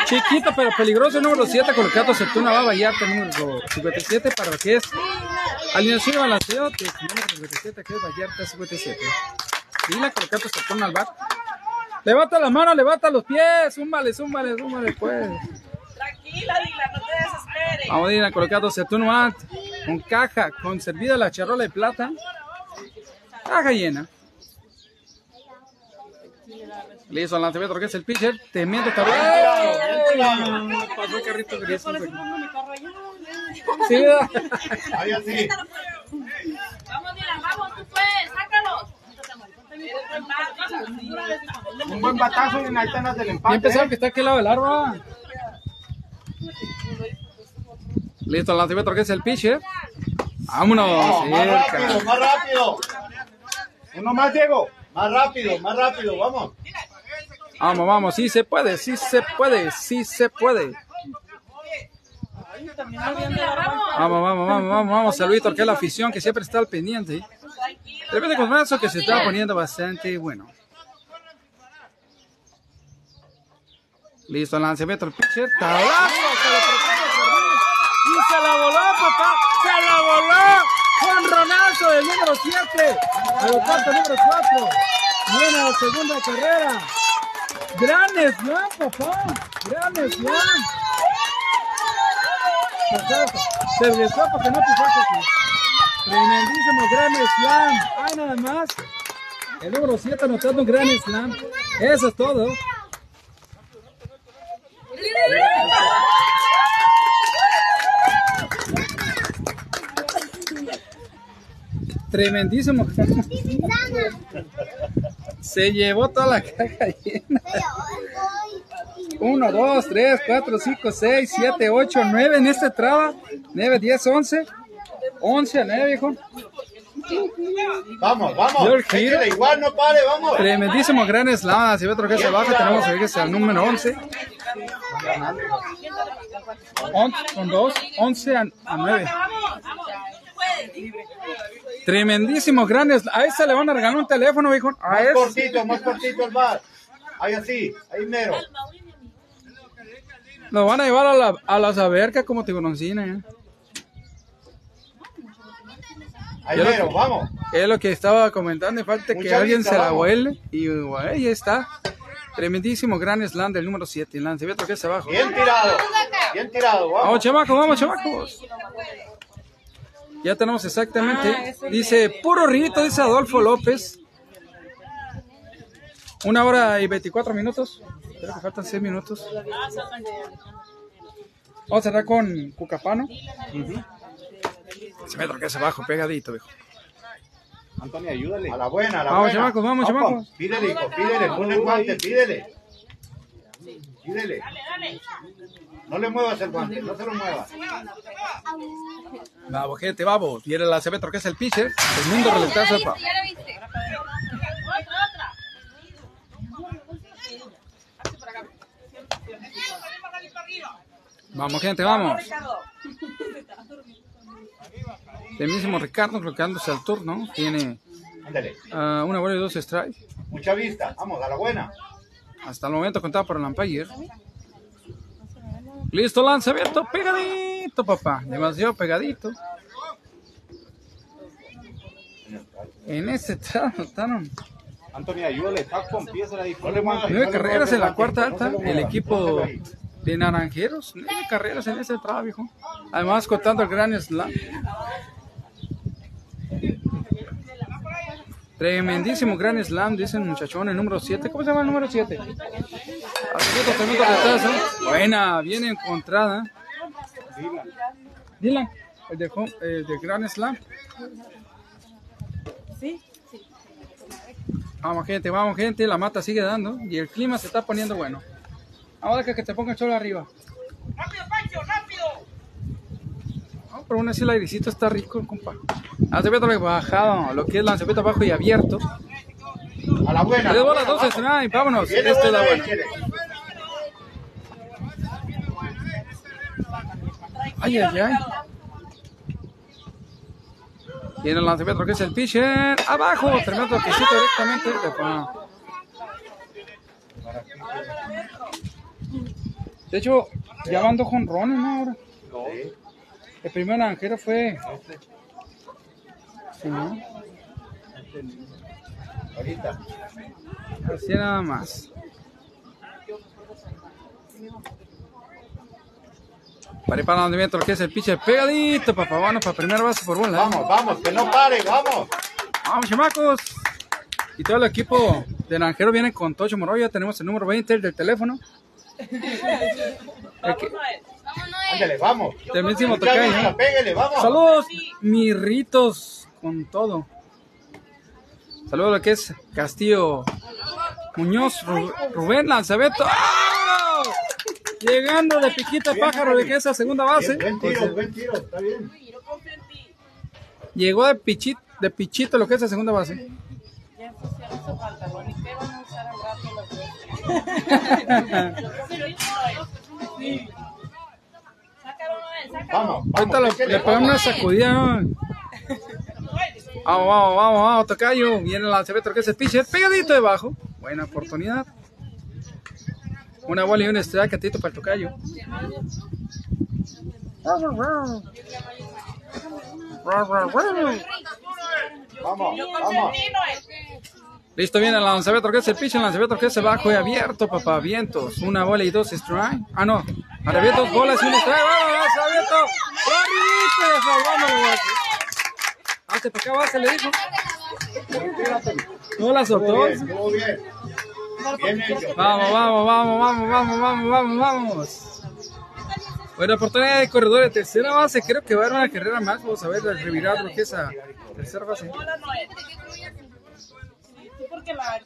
Chiquito pero peligroso, número 7, colocado Septuna va Vallarta, número 57, para que es alineación y balanceo, número 57, que es Vallarta 57. Y la colocado Septuna al bar. Levanta la mano, levanta los pies, zúmbale, zúmbale, zúmbale, pues. Tranquila, Dila, no te desesperes. Vamos a ir a Septuna Ant, con caja, con servida la charola de plata. Caja llena. Listo, el lanzamiento que es el pitcher, temiendo tablero. ¡Ay! Pasó el carrito gris. Sí, ¿verdad? Ahí así. vamos, Dylan, vamos, tú puedes, sácalos. Un buen batazo y en altanas del Ya empate. empezaron que está aquí al lado del árbol. Listo, el lanzamiento que es el pitcher. Vámonos. No, más cerca. rápido, más rápido. Uno más, Diego. Más rápido, más rápido, vamos. Vamos, vamos, sí se puede, sí se puede, sí se puede. Vamos, vamos, vamos, vamos, vamos. Saludito que es la afición que siempre está al pendiente. Depende con brazo que se está poniendo bastante bueno. Listo, lanzamiento del pitcher. Fernández. Y se la voló, papá. Se la voló. Juan Ronazo del número 7. Al cuarto número 4. Viene la segunda carrera. Gran slam, papá. Gran slam. Se regresó porque no pisaste aquí. Tremendísimo gran slam. Ay, nada más. El número 7 anotando un gran slam. Eso es todo. Tremendísimo. Se llevó toda la caja llena. 1, 2, 3, 4, 5, 6, 7, 8, 9 en este traba. 9, 10, 11. 11 a 9, viejo. Vamos, vamos. Giro. Igual, no pare, vamos. Tremendísimo gran slam. Si ve otro que se baja, tenemos que es al número 11. 11 con 2, 11 a, a 9. Tremendísimo gran slam. A ese le van a regalar un teléfono, viejo. A Más ese. cortito, más cortito el bar. Ahí así, ahí mero. Lo van a llevar a la, a las abercas como tiburoncina. ¿eh? Ahí lo mero, que- vamos. Es lo que estaba comentando. y Falta que alguien vista, se la vuele. Y bueno, ahí está. Tremendísimo gran slam del número 7. El lanzamiento que es abajo. Bien tirado. Bien tirado, Vamos, vamos. chamacos, vamos, chamacos. Ya tenemos exactamente. Dice, puro rito, dice Adolfo López. Una hora y 24 minutos. Creo que faltan 6 minutos. Vamos a cerrar con Cucapano. Se me que es abajo, pegadito, viejo. Antonio, ayúdale. A la buena, a la Vamos, buena. chamacos, vamos, chamacos. Pídele, hijo, pídele, pon el guante, pídele. Pídele. No le muevas el guante, no se lo muevas. Vamos, gente, vamos. Viene la CB que es el pitcher. El mundo relentazo Ya viste. Vamos, gente, vamos. El mismo Ricardo colocándose al turno. Tiene ah, una bola y dos strikes. Mucha vista, vamos, a la buena. Hasta el momento contado por el umpire. Listo, lanzamiento pegadito, papá. Demasiado pegadito. En ese anotaron Antonio, ayúdale. Empieza ahí. Nueve carreras en la cuarta alta. El equipo de Naranjeros, nueve carreras en ese entrada, viejo. Además, contando el Gran Slam. Tremendísimo Gran Slam, dice el muchachón, el número 7. ¿Cómo se llama el número 7? tremendo retazo. Buena, bien encontrada. Dylan, el de, el de Gran Slam. Sí. Vamos, gente, vamos, gente. La mata sigue dando y el clima se está poniendo bueno. Ahora que, que te ponga el sol arriba. ¡Rápido, Pancho, rápido! Pero aún así el airecito está rico, compa. Lanzamiento bajado, lo que es lanzamiento bajo y abierto. A la buena. Le a la doy las buena, 12, vamos. strike, vámonos. Esta es la buena, échale. Ay, ay, ay. Viene el lanzamiento que es el pitcher. Abajo, tremendo toquecito directamente. De hecho, ya van dos jonrones, ¿no? Ahora. El primer naranjero fue. Sí, ¿no? Ahorita. Así nada más. Para ir para lanzamiento, lo que es el pitcher pegadito, papá. Bueno, para primera base por bola. Vamos, vamos, que no pare, vamos. Vamos, chamacos. Y todo el equipo de Naranjero viene con Tocho Moroya. Tenemos el número 20 el del teléfono. <laughs> El que- Ándale, vamos. Tremendísimo Ya tocayo. venga, pégale, vamos. Saludos, mirritos, con todo. Saludos a lo que es Castillo Muñoz, Ru- Rubén Lanzabeto. ¡Ah! Llegando de piquita pájaro de que esa segunda base. Buen tiro, buen tiro, está bien. Llegó de pichito, de pichito lo que es la segunda base. Ya <laughs> ensuciaron su pantalón. ¿Y qué van a usar al rato los dos? Sácalo, Vamos, Ahorita le pegamos una sacudida. Vamos, vamos, vamos, vamos, tocayo. Viene el lanzamiento que es el pitcher, pegadito debajo. Buena oportunidad. Una bola y un strike atito para el tocayo. Vamos, vamos. Listo, viene el lanzamiento que es el pitcher, el lanzamiento que es el bajo y abierto, papá. Vientos. Una bola y dos strike. Ah, no. Ahora bien, dos bolas y un strike. Vamos, lanzamiento. Salvamos. Hazte para acá, le dijo. No la soltó. Vamos, vamos, vamos, vamos, vamos, vamos, vamos, vamos. Buena oportunidad de corredor de tercera base. Creo que va a haber una carrera más. Vamos a ver, revirar lo que es a tercera base. Sí, porque la.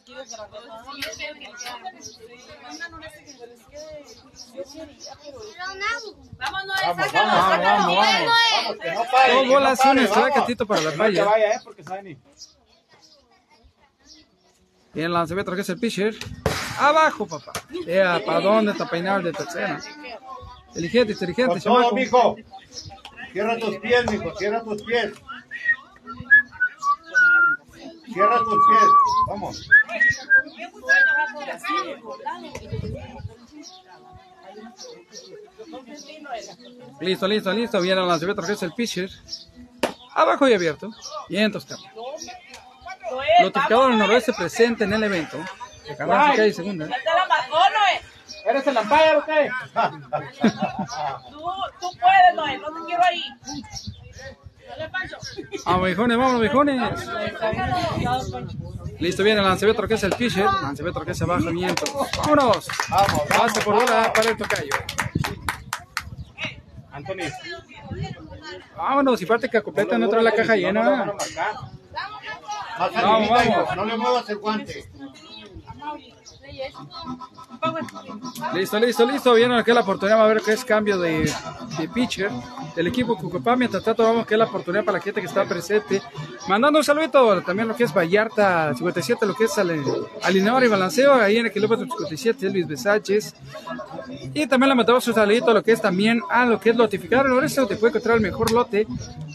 Vamos, sácalo, vamos, sácalo. vamos, vamos. Que no pare. Dos bolas un atito para la falla. vaya, eh, porque saben ni. Bien, el lanzamiento que es el pitcher. Abajo, papá. Vea, ¿para dónde está peinado el de tercera? Inteligente, inteligente, Con todo, chamaco. mijo. Cierra tus pies, mijo, cierra tus pies. Cierra tus pies. Vamos. Listo, listo, listo. Viene el lanzamiento que es el pitcher. Abajo y abierto. Bien, Toscano. Noel, Lo tocado del noroeste presente en el evento. De hay segunda. Ya te la marcó, Noel. ¿Eres el umpire o qué? Tú, tú puedes, Noel. No te quiero ahí. Vamos, viejones, vamos, viejones. Listo, viene el lanzamiento que es el pitcher. Lanzamiento que es abajo, viento. Vámonos. Vamos. Base por bola para el tocayo. Anthony. Vámonos, y parte que completa no trae la caja llena. Vamos, vamos. no le muevas el guante. Listo, listo, listo. Que es la oportunidad. Va a ver que es cambio de, de pitcher del equipo Cucupá. Mientras tanto, vamos que es la oportunidad para la gente que está presente. Mandando un saludito también lo que es Vallarta 57, lo que es alineador y balanceo. Ahí en el kilómetro 57, Elvis Besáchez. Y también le mandamos un saludito a lo que es también a lo que es lotificar. Ahora eso te puede encontrar el mejor lote,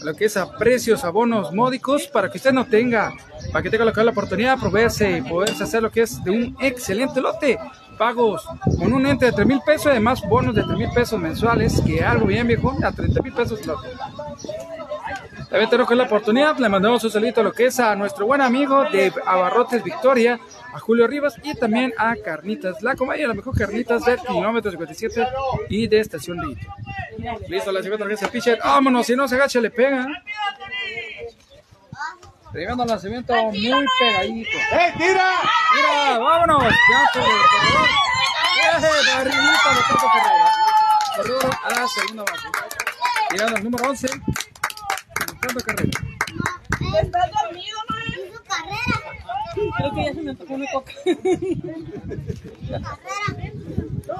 lo que es a precios, abonos módicos, para que usted no tenga, para que tenga lo la oportunidad de proveerse y poderse hacer lo que es de un excelente lote pagos con un ente de 3 mil pesos, además bonos de 3 mil pesos mensuales, que algo bien viejo, a 30 mil pesos. loco. También tenemos que la oportunidad, le mandamos un saludito a lo que es a nuestro buen amigo de Abarrotes Victoria, a Julio Rivas y también a Carnitas, la comedia, la mejor Carnitas del kilómetro 57 y de Estación Lito. Listo, la segunda vez el pitcher, vámonos, si no se agacha le pega. Tremendo lanzamiento muy pegadito. ¡Eh, tira! Mira, vámonos. Ya sobre el corredor. Barrilita de Tato Carrera. Corredor a la segunda base. Tirando el número 11. Tato Carrera. ¿Estás dormido, man? Creo que ya se me tocó una coca.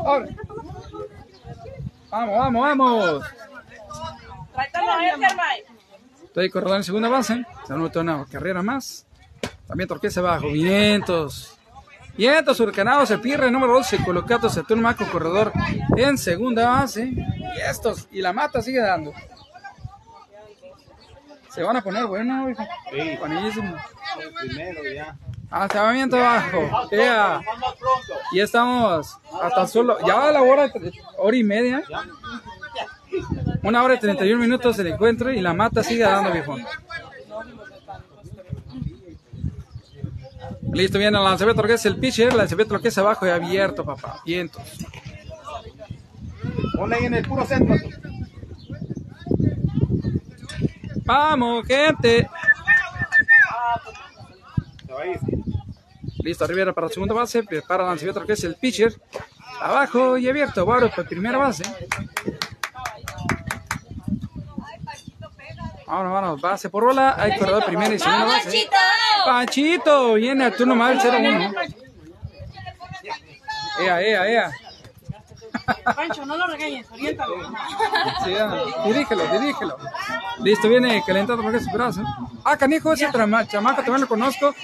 Ahora. Vamos, vamos, vamos. Tráetelo a Mike. Estoy corredor en segunda base. Se anota una carrera más. También torqueza abajo. Vientos. Vientos huracanados. El pirre número 12. Colocado Saturno Maco, corredor en segunda base. Y estos. Y la mata sigue dando. Se van a poner bueno, hijo. Sí. Buenísimo. Primero ya. Acabamiento abajo. Ya. Y estamos hasta solo. Ya va la hora, hora y media. Una hora y 31 minutos el encuentro y la mata sigue dando, viejo. Listo, viene el lanzamiento que es el pitcher, el lanzamiento que es abajo y abierto, papá. Vientos. Ponle ahí en el puro centro. Vamos, gente. Listo, Rivera para la segunda base, prepara el lanzamiento que es el pitcher. Abajo y abierto, Baro para primera base. Vámonos, vámonos, base por bola. Hay corredor primera y segunda base. Panchito, viene a turno mal 0-1. Ea, ea, ea. Pancho, no lo regañes, oriéntalo. Sí. Dirígelo, dirígelo. Listo, viene calentando porque su brazo. Ah, canijo, ese trama- chamaco también lo conozco.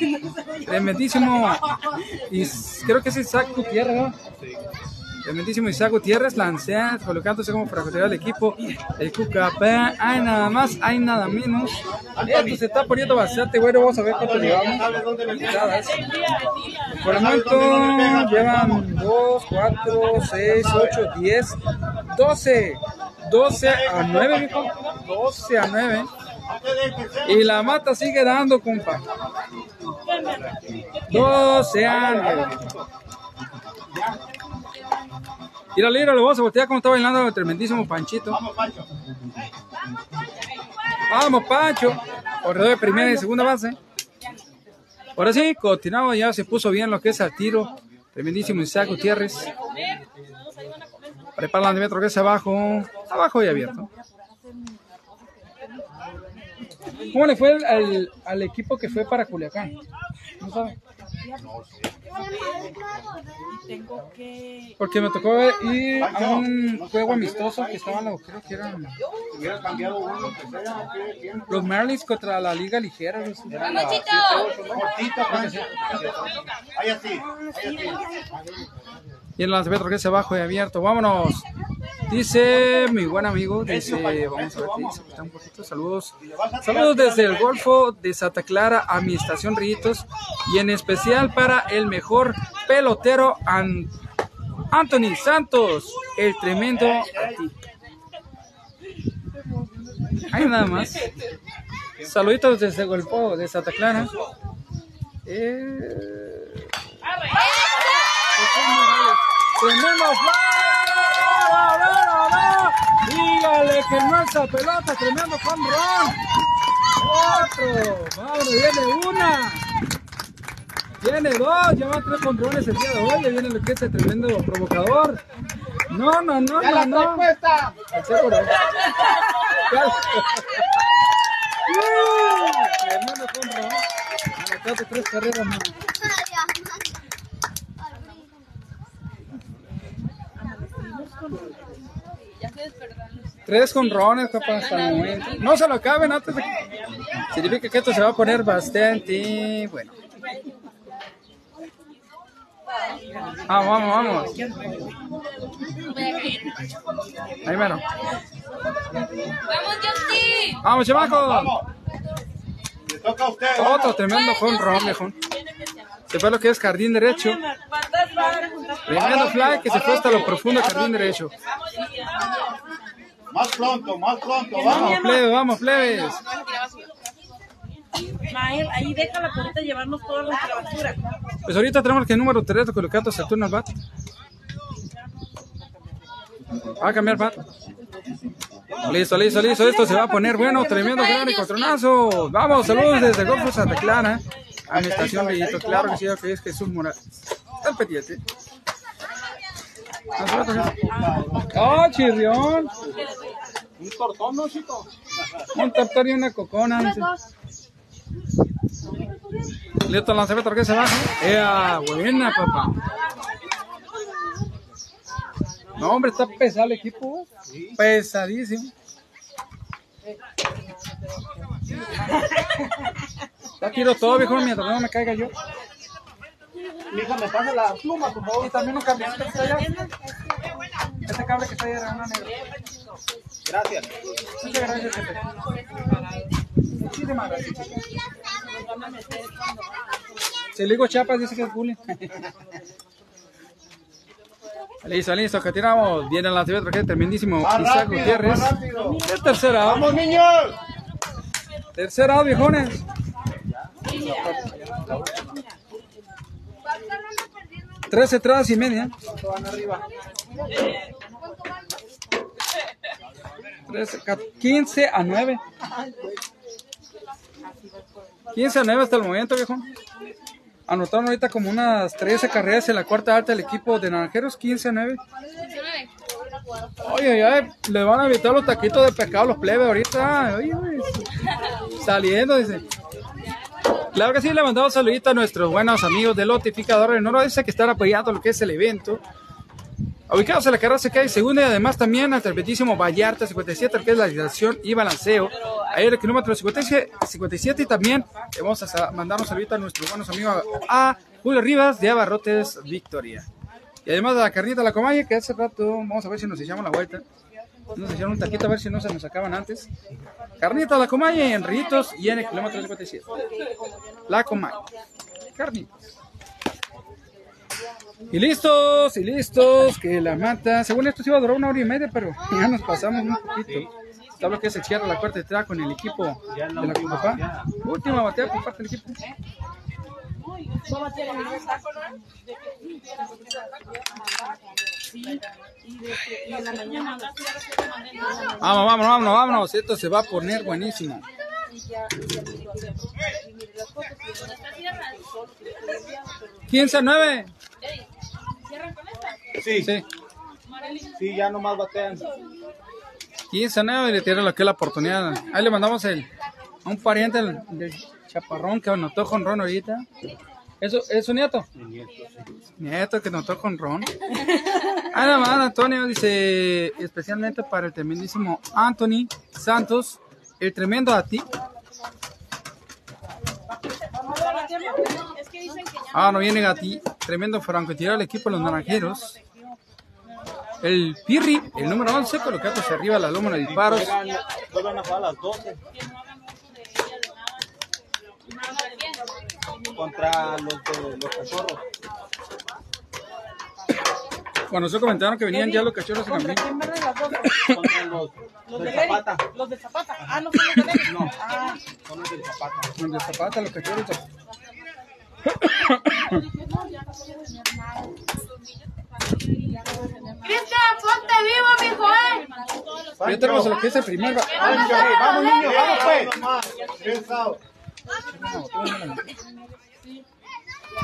Tremendísimo. Y creo que es Isaac Gutiérrez, ¿no? Tremendísimo Isaac Gutiérrez, lancea, colocándose como francotirador del equipo. El Cucapá, hay nada más, hay nada menos. Esto se está poniendo bastante bueno, vamos a ver cuánto llevamos. Por el momento llevan 2, 4, 6, 8, 10, 12. 12 a 9, mijo. 12 a 9. Y la mata sigue dando, compa. 12 a 9. Mira, mira, lo vamos a voltear como está bailando el tremendísimo Panchito. Vamos, Pancho. Corredor de primera y segunda base. Ahora sí, continuamos, ya se puso bien lo que es al tiro. Tremendísimo Isaac Gutiérrez. Prepara el metro que es abajo. Abajo y abierto. ¿Cómo le fue al, al- al equipo que fue para Culiacán? ¿No sabe? Tengo que. Porque me tocó ir a un juego amistoso que estaban, los- creo que eran los Marlins contra la Liga Ligera. no sé. Cortito, Pancho. Ahí así, ahí así. Y el lanzamiento que es abajo y abierto. Vámonos. Dice mi buen amigo, dice, vamos a ver dice, está un poquito, saludos. Saludos desde el Golfo de Santa Clara a mi estación Rillitos y en especial para el mejor pelotero An- Anthony Santos, el tremendo a ti. Hay nada más. Saluditos desde el Golfo de Santa Clara. Eh... ¡Tremendo fly! ¡No, no, no! Dígale que no esa pelota, tremendo ron. Otro, vamos, viene una. Viene dos, ya van tres controles el día de hoy. Ya viene lo que es el tremendo provocador. No, no, no, ¡Ya no, la no. puesta! <laughs> Tremendo. Anotaste tres carreras más. Tres conrones, capaz, hasta el momento. No se lo acaben antes de que... Significa que esto se va a poner bastante bueno. Vamos, vamos, vamos. Ahí bueno. ¡Vamos, Justin! Vamos, chamaco. Vamos. Le toca a usted. Otro tremendo jonrón, viejón. Se fue lo que es jardín derecho. ¿Cuántas van a juntar Tremendo fly que se fue hasta lo profundo del jardín derecho. Más pronto, más pronto, Vamos, plebe, vamos, plebes. Mael, ahí déjala por ahorita llevarnos toda nuestra basura. Pues ahorita tenemos que el número 3 colocando Saturno al bat. Va a cambiar bat. Listo, listo, listo. Esto se va a poner bueno. Tremendo gran encontronazo. Vamos, saludos desde Golfo Santa Clara. A mi estación Bellito. Claro que sí, que es Jesús Morales. Está el pendiente. ¡Oh, chirrión! Un tortón, ¿no, chico? Un tortón y una cocona. Listo, lanzamiento que se baja. ¡Ea, buena, papá! No, hombre, está pesado el equipo. Pesadísimo. <laughs> Ya tiro todo, viejo, mientras no me caiga yo. Mija, me pasa la pluma, por favor. Y también un cable que está allá. Este cable que está allá era una negra. Gracias. Muchas gracias, jefe. Muchísimas gracias. Si le digo chapas, dice que es bullying. <laughs> listo, listo, que tiramos. Viene la ciudad, que tremendísimo. Más Isaac rápido, Gutiérrez. más rápido. El tercer out. ¡Vamos, niños! Tercer out, viejones. Tres entradas y media. Ca- 15 a 9. 15 a 9 hasta el momento, viejo. Anotaron ahorita como unas 13 carreras en la cuarta alta del equipo de Naranjeros, 15 a 9. Oye, ay, le van a evitar los taquitos de pescado a los plebes ahorita. Oye, oye, saliendo, dice. Claro que sí, le mandamos saludito a nuestros buenos amigos del Lotificador del Noroeste que están apoyando lo que es el evento. Ubicados en la carrera se cae segunda y además también al trepetísimo Vallarta 57, que es la dirección y balanceo. Ahí el kilómetro 57, 57 y también vamos a mandar un saludito a nuestros buenos amigos a Julio Rivas de Abarrotes Victoria. Y además de la carnita de la Comaya, que hace rato, vamos a ver si nos echamos la vuelta. Nos echaron un taquito a ver si no se nos acaban antes. Carnita la Comaya en Ritos y en el kilómetro 57. La Comaya. Carnitas. Y listos, y listos, que la mata. Según esto se iba a durar una hora y media, pero <laughs> ya nos pasamos un poquito. Lo que se cierra la cuarta entrada con el equipo de la Copapá. Última batea por parte del equipo. Vamos, vámonos, vámonos, vámonos. Esto se va a poner buenísimo. ¿15 a 9? Sí, Sí. sí, ya nomás batean. 15 a 9 y le tiene lo que es la oportunidad. Ahí le mandamos el, a un pariente del chaparrón que anotó con Ron ahorita. ¿Eso, ¿Es su nieto? Nieto que anotó con Ron. Ahí nada más, Antonio dice, especialmente para el tremendísimo Anthony Santos, el tremendo a ti. Ah, no viene Gati, tremendo francotirador al equipo de los naranjeros. El Pirri, el número 11, colocándose arriba la loma de disparos. Vuelven a jugar a las 12 contra los de los cachorros. Cuando se comentaron que venían ya los cachorros en ¿Contra camino. quién van las dos? Contra los, Los de. Zapata. Los de Zapata. Ah, no son los de Lery. No. Ah, Son los del Zapata. Donde Zapata, los cachorros. Cristian, ponte vivo, mijo, eh. Ya tenemos lo que es el primer. vamos, niños, vamos, pues. Out.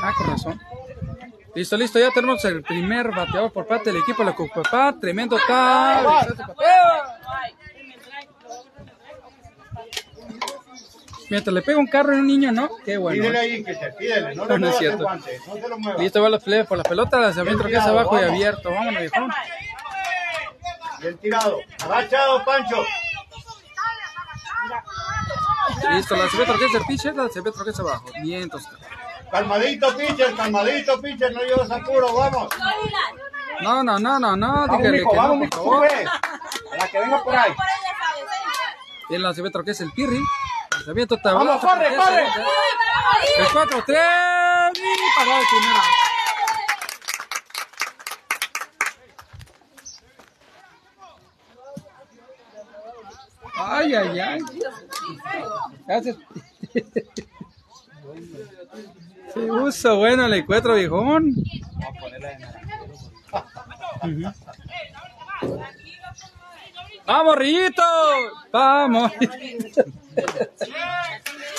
Ah, con razón. Listo, listo, ya tenemos el primer bateador por parte del equipo de la Cupapá. Tremendo tal. Mientras le pega un carro a un niño, ¿no? Qué bueno. Pídele ahí que se pídele, no No, le no es cierto. guante, no se lo muevas. Listo, va los plebes por la pelota. Lanzamiento que es abajo y abierto. Vámonos, viejo. Bien tirado. Agachado, Pancho. Listo, lanzamiento que es el pitcher, lanzamiento que es abajo. Bien, Tosca. Calmadito, pitcher, calmadito, pitcher, no lleves apuro, vamos. No, no, no, no, no, dígale que vamos, no, mijo, sube. A la que venga por ahí. Tiene el lanzamiento que es el Pirri. Lanzamiento tabla. Vamos, corre, corre. El 4, 3 y parado de primera. Ay, ay, ay. Gracias. <laughs> Se usa bueno el encuentro, viejón. Ujú. Vamos, Rillito. Vamos.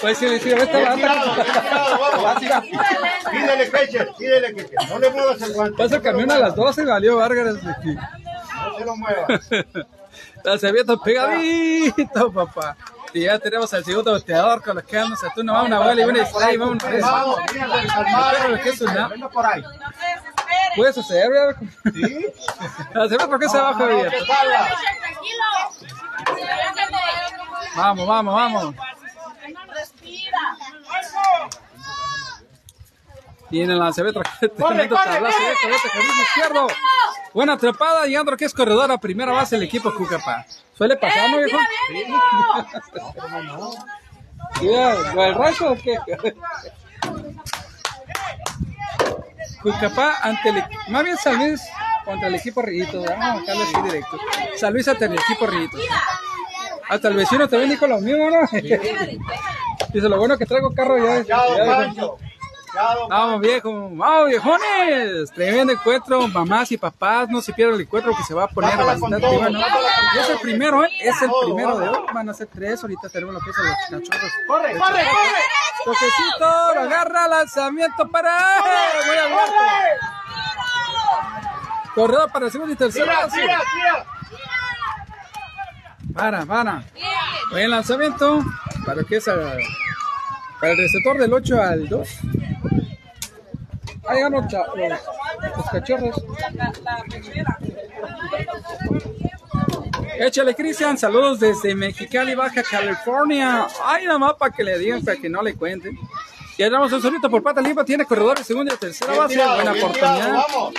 Pues si le hicieron esta banda. vamos. Pídele pídele. No le muevas el guante. Pasa el camión a las 12 y valió Vargas. No se lo muevas. La <laughs> servieta pegadito, papá. Y ya tenemos al segundo bateador con los que vamos a tú no va una bola y una strike, vamos a Vamos, Venga por ahí. Puede suceder, ¿verdad? ¿Sí? La servieta, ¿por qué se salga. Tranquilo. Vamos, vamos, vamos. Viene el lanzamiento. <laughs> Corre, corre. correcto, jardín izquierdo. Buena atrapada, llegando que es corredor a primera base el equipo Cucapá. Suele pasar, ¿no, viejo? Sí, ¿o ¿El rayo o qué? <laughs> Cucapá ante el más bien San Luis contra el equipo Rillito. Vamos a marcarle así directo. San Luis ante el equipo Rillito. Hasta el vecino también dijo lo mismo, ¿no? <laughs> Dice, lo bueno que traigo carro ya. Ya. Chao, Vamos viejo, vamos viejones, tremendo encuentro, mamás y papás, no se pierdan el encuentro que se va a poner bastante bueno. Y es el primero, ¿eh? es el primero de hoy, van a ser tres, ahorita tenemos lo que es los cachorros. Corre, corre, corre. Toquecito, lo agarra, lanzamiento para... Muy abierto. Corredor para segundo y tercero. Tira, tira, tira. Para, para. Buen lanzamiento, para que es a- para el receptor del 8 al 2. Ahí llegan los, los- cachorros. Échale, Cristian. Saludos desde Mexicali, Baja California. Ay, nada más para que le digan, para que no le cuenten. Y damos un solito por pata limpia. Tiene corredores segunda y tercera base. tirado, Buena bien tirado, oportunidad. vamos.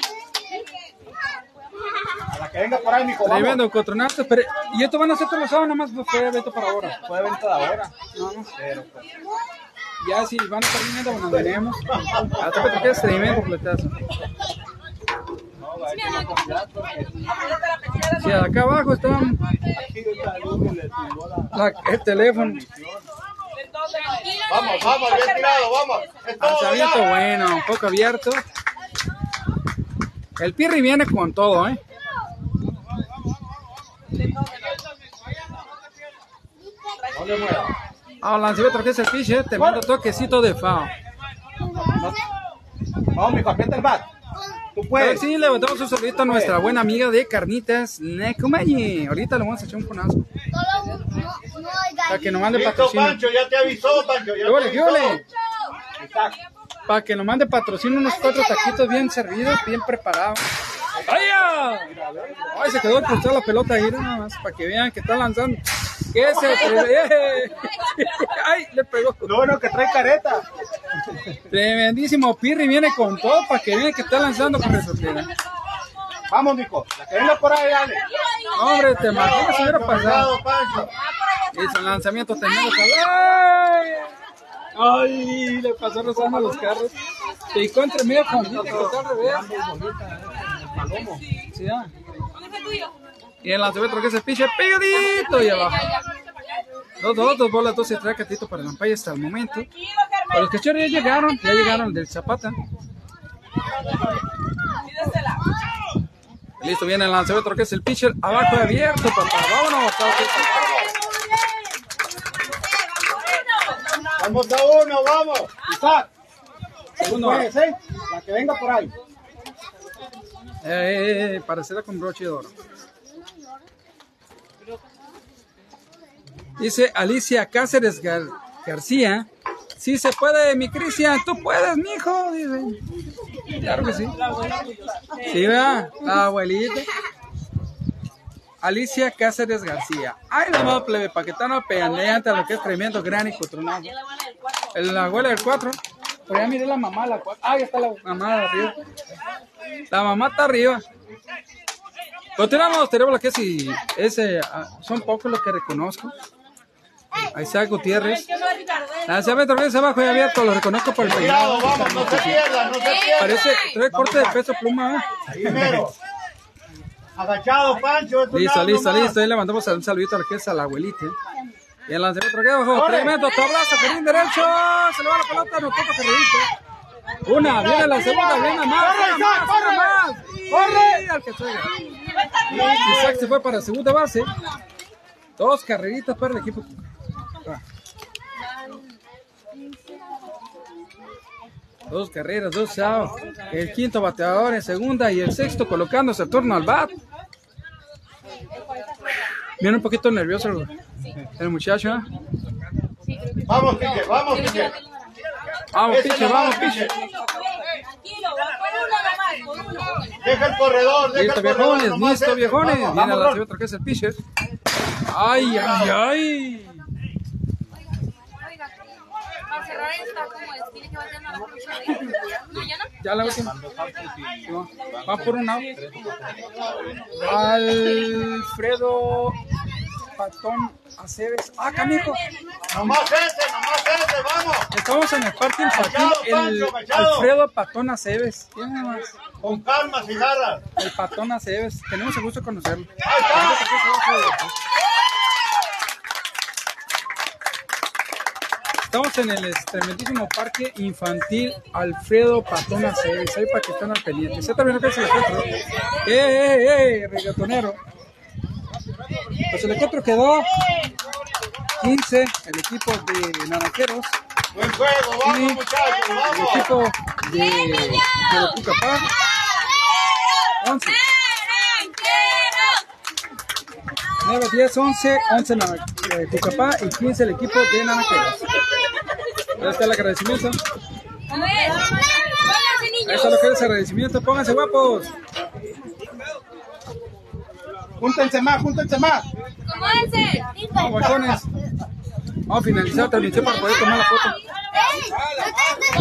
A la que venga por ahí, mijo. vamos. Tremendo encontronazo. Pero, y esto van a ser todos los sábados, nada más fue evento para ahora. Puede venir toda hora. No, no. Ya si van a estar viniendo, bueno, veremos. Hasta que te quedes completazo. Sí, acá abajo está la- el teléfono. Vamos, vamos, bien tirado, vamos. Ya. bueno, un poco abierto. El Pirri viene con todo, ¿eh? No le muevas. Ah, lanzamiento que es el pitcher, te mando toquecito de FAO. Vamos, mijo, aprieta el bat. Tú A ver puedes. si levantamos un saludito a nuestra buena amiga de carnitas, Necumañi. Ahorita le vamos a echar un conazo. Para que nos mande patrocinio. Pancho, ya te avisó, Pancho. Ya ¿Qué ole, te avisó. Para que nos mande patrocinio unos cuatro taquitos bien servidos, bien preparados. ¡Vaya! Ay, se quedó cruzada la pelota ahí nada más, para que vean que está lanzando. ¿Qué se ¡Eh! ¡Ay! Le pegó. Lo bueno que trae careta. Tremendísimo. Pirri viene con todo para que vean que está lanzando con resortera. Vamos, mijo. La que venga por ahí, dale. Hombre, te imaginas si hubiera pasado. Hizo el lanzamiento, tenemos ¡Ay! ¡Ay! Le pasó rozando los carros. Se picó entre medio con que está al revés. Sí, ya. Y el lanzamiento que es el pitcher pegadito y abajo. Dos, dos, dos bolas, dos y trae catito para el Lampaya hasta el momento. Pero los cachorros ya llegaron, ya llegaron del Zapata. Listo, viene el lanzamiento que es el pitcher abajo abierto, papá. Vámonos. Vamos a uno, vamos. Isaac. Segundo. Puedes, ¿eh? La que venga por ahí. Eh, eh, eh, parecerá con broche de oro. Dice Alicia Cáceres Gar- García. Sí se puede, mi Cristian, tú puedes, mijo. Dice. Claro que sí. Sí, ¿verdad? La abuelita. Alicia Cáceres García. Ay, no más plebe, para que están apedaleando lo que es tremendo gran y cotronado. La abuela del 4. Por allá miré la mamá, la 4. Ahí está la mamá arriba. La mamá está arriba. Continuamos, tenemos lo que y ese, ah, son pocos los que reconozco. A Isaac Gutiérrez. Lanzamiento bien abajo y abierto, lo reconozco por el Cuidado, peinado. vamos, no se pierda, no se pierda. Parece, trae corte de peso pluma. ¿eh? Primero. Agachado, Pancho. Listo, listo, listo. Ahí le mandamos un saludito a la que es a la abuelita. Y el lanzamiento aquí abajo. Tremendo tablazo, Perín derecho. Se le va la pelota, no toca carrerito. Una, viene la segunda, viene más. ¡Corre, más, corre! más. ¡Corre! Al que. Isaac se fue para segunda base. Dos carreritas para el equipo. Dos carreras, dos outs. El quinto bateador en segunda y el sexto colocándose a turno al bat. Viene un poquito nervioso el, muchacho. ¿eh? Vamos, Piche, vamos, Piche. Vamos, piche, vamos, piche. Tranquilo, va por uno nomás, por uno. Deja el corredor, deja Listo, el corredor. viejones, listo, ese. viejones. Vamos, Viene vamos, la lanzamiento que es el pitcher. Ay, ay, ay. Oiga, para cerrar esta, como es, tiene que batear a la próxima. No, ya no. Ya la última. No, Va por un out. Alfredo Patón Aceves. Ah, canijo. Nomás ese, nomás ese, vamos. Estamos en el parque infantil. Machado, El. Alfredo Patón Aceves. ¿Quién es más? Con calma, cigarras. El Patón Aceves. Tenemos el gusto de conocerlo. Ahí está. Estamos en el este, tremendísimo parque infantil Alfredo Patón Aceves. Ahí para que estén al pendiente. ¿Se también lo que es el encuentro? ¡Eh, eh, eh! Reggaetonero. Pues el encuentro quedó 15, el equipo de Naranjeros. Buen juego, vamos, muchachos, El vamos. equipo de, de los Pucapá, 11. 9, 10, 11, 11 Nana- eh, y 15 el equipo de Naranjeros. Ahí está el agradecimiento. A ver, pónganse Ahí niños. está lo que es el agradecimiento. Pónganse guapos. Júntense más, júntense más. Acomódense. Vamos, guachones. Vamos a finalizar la transmisión para poder tomar la foto.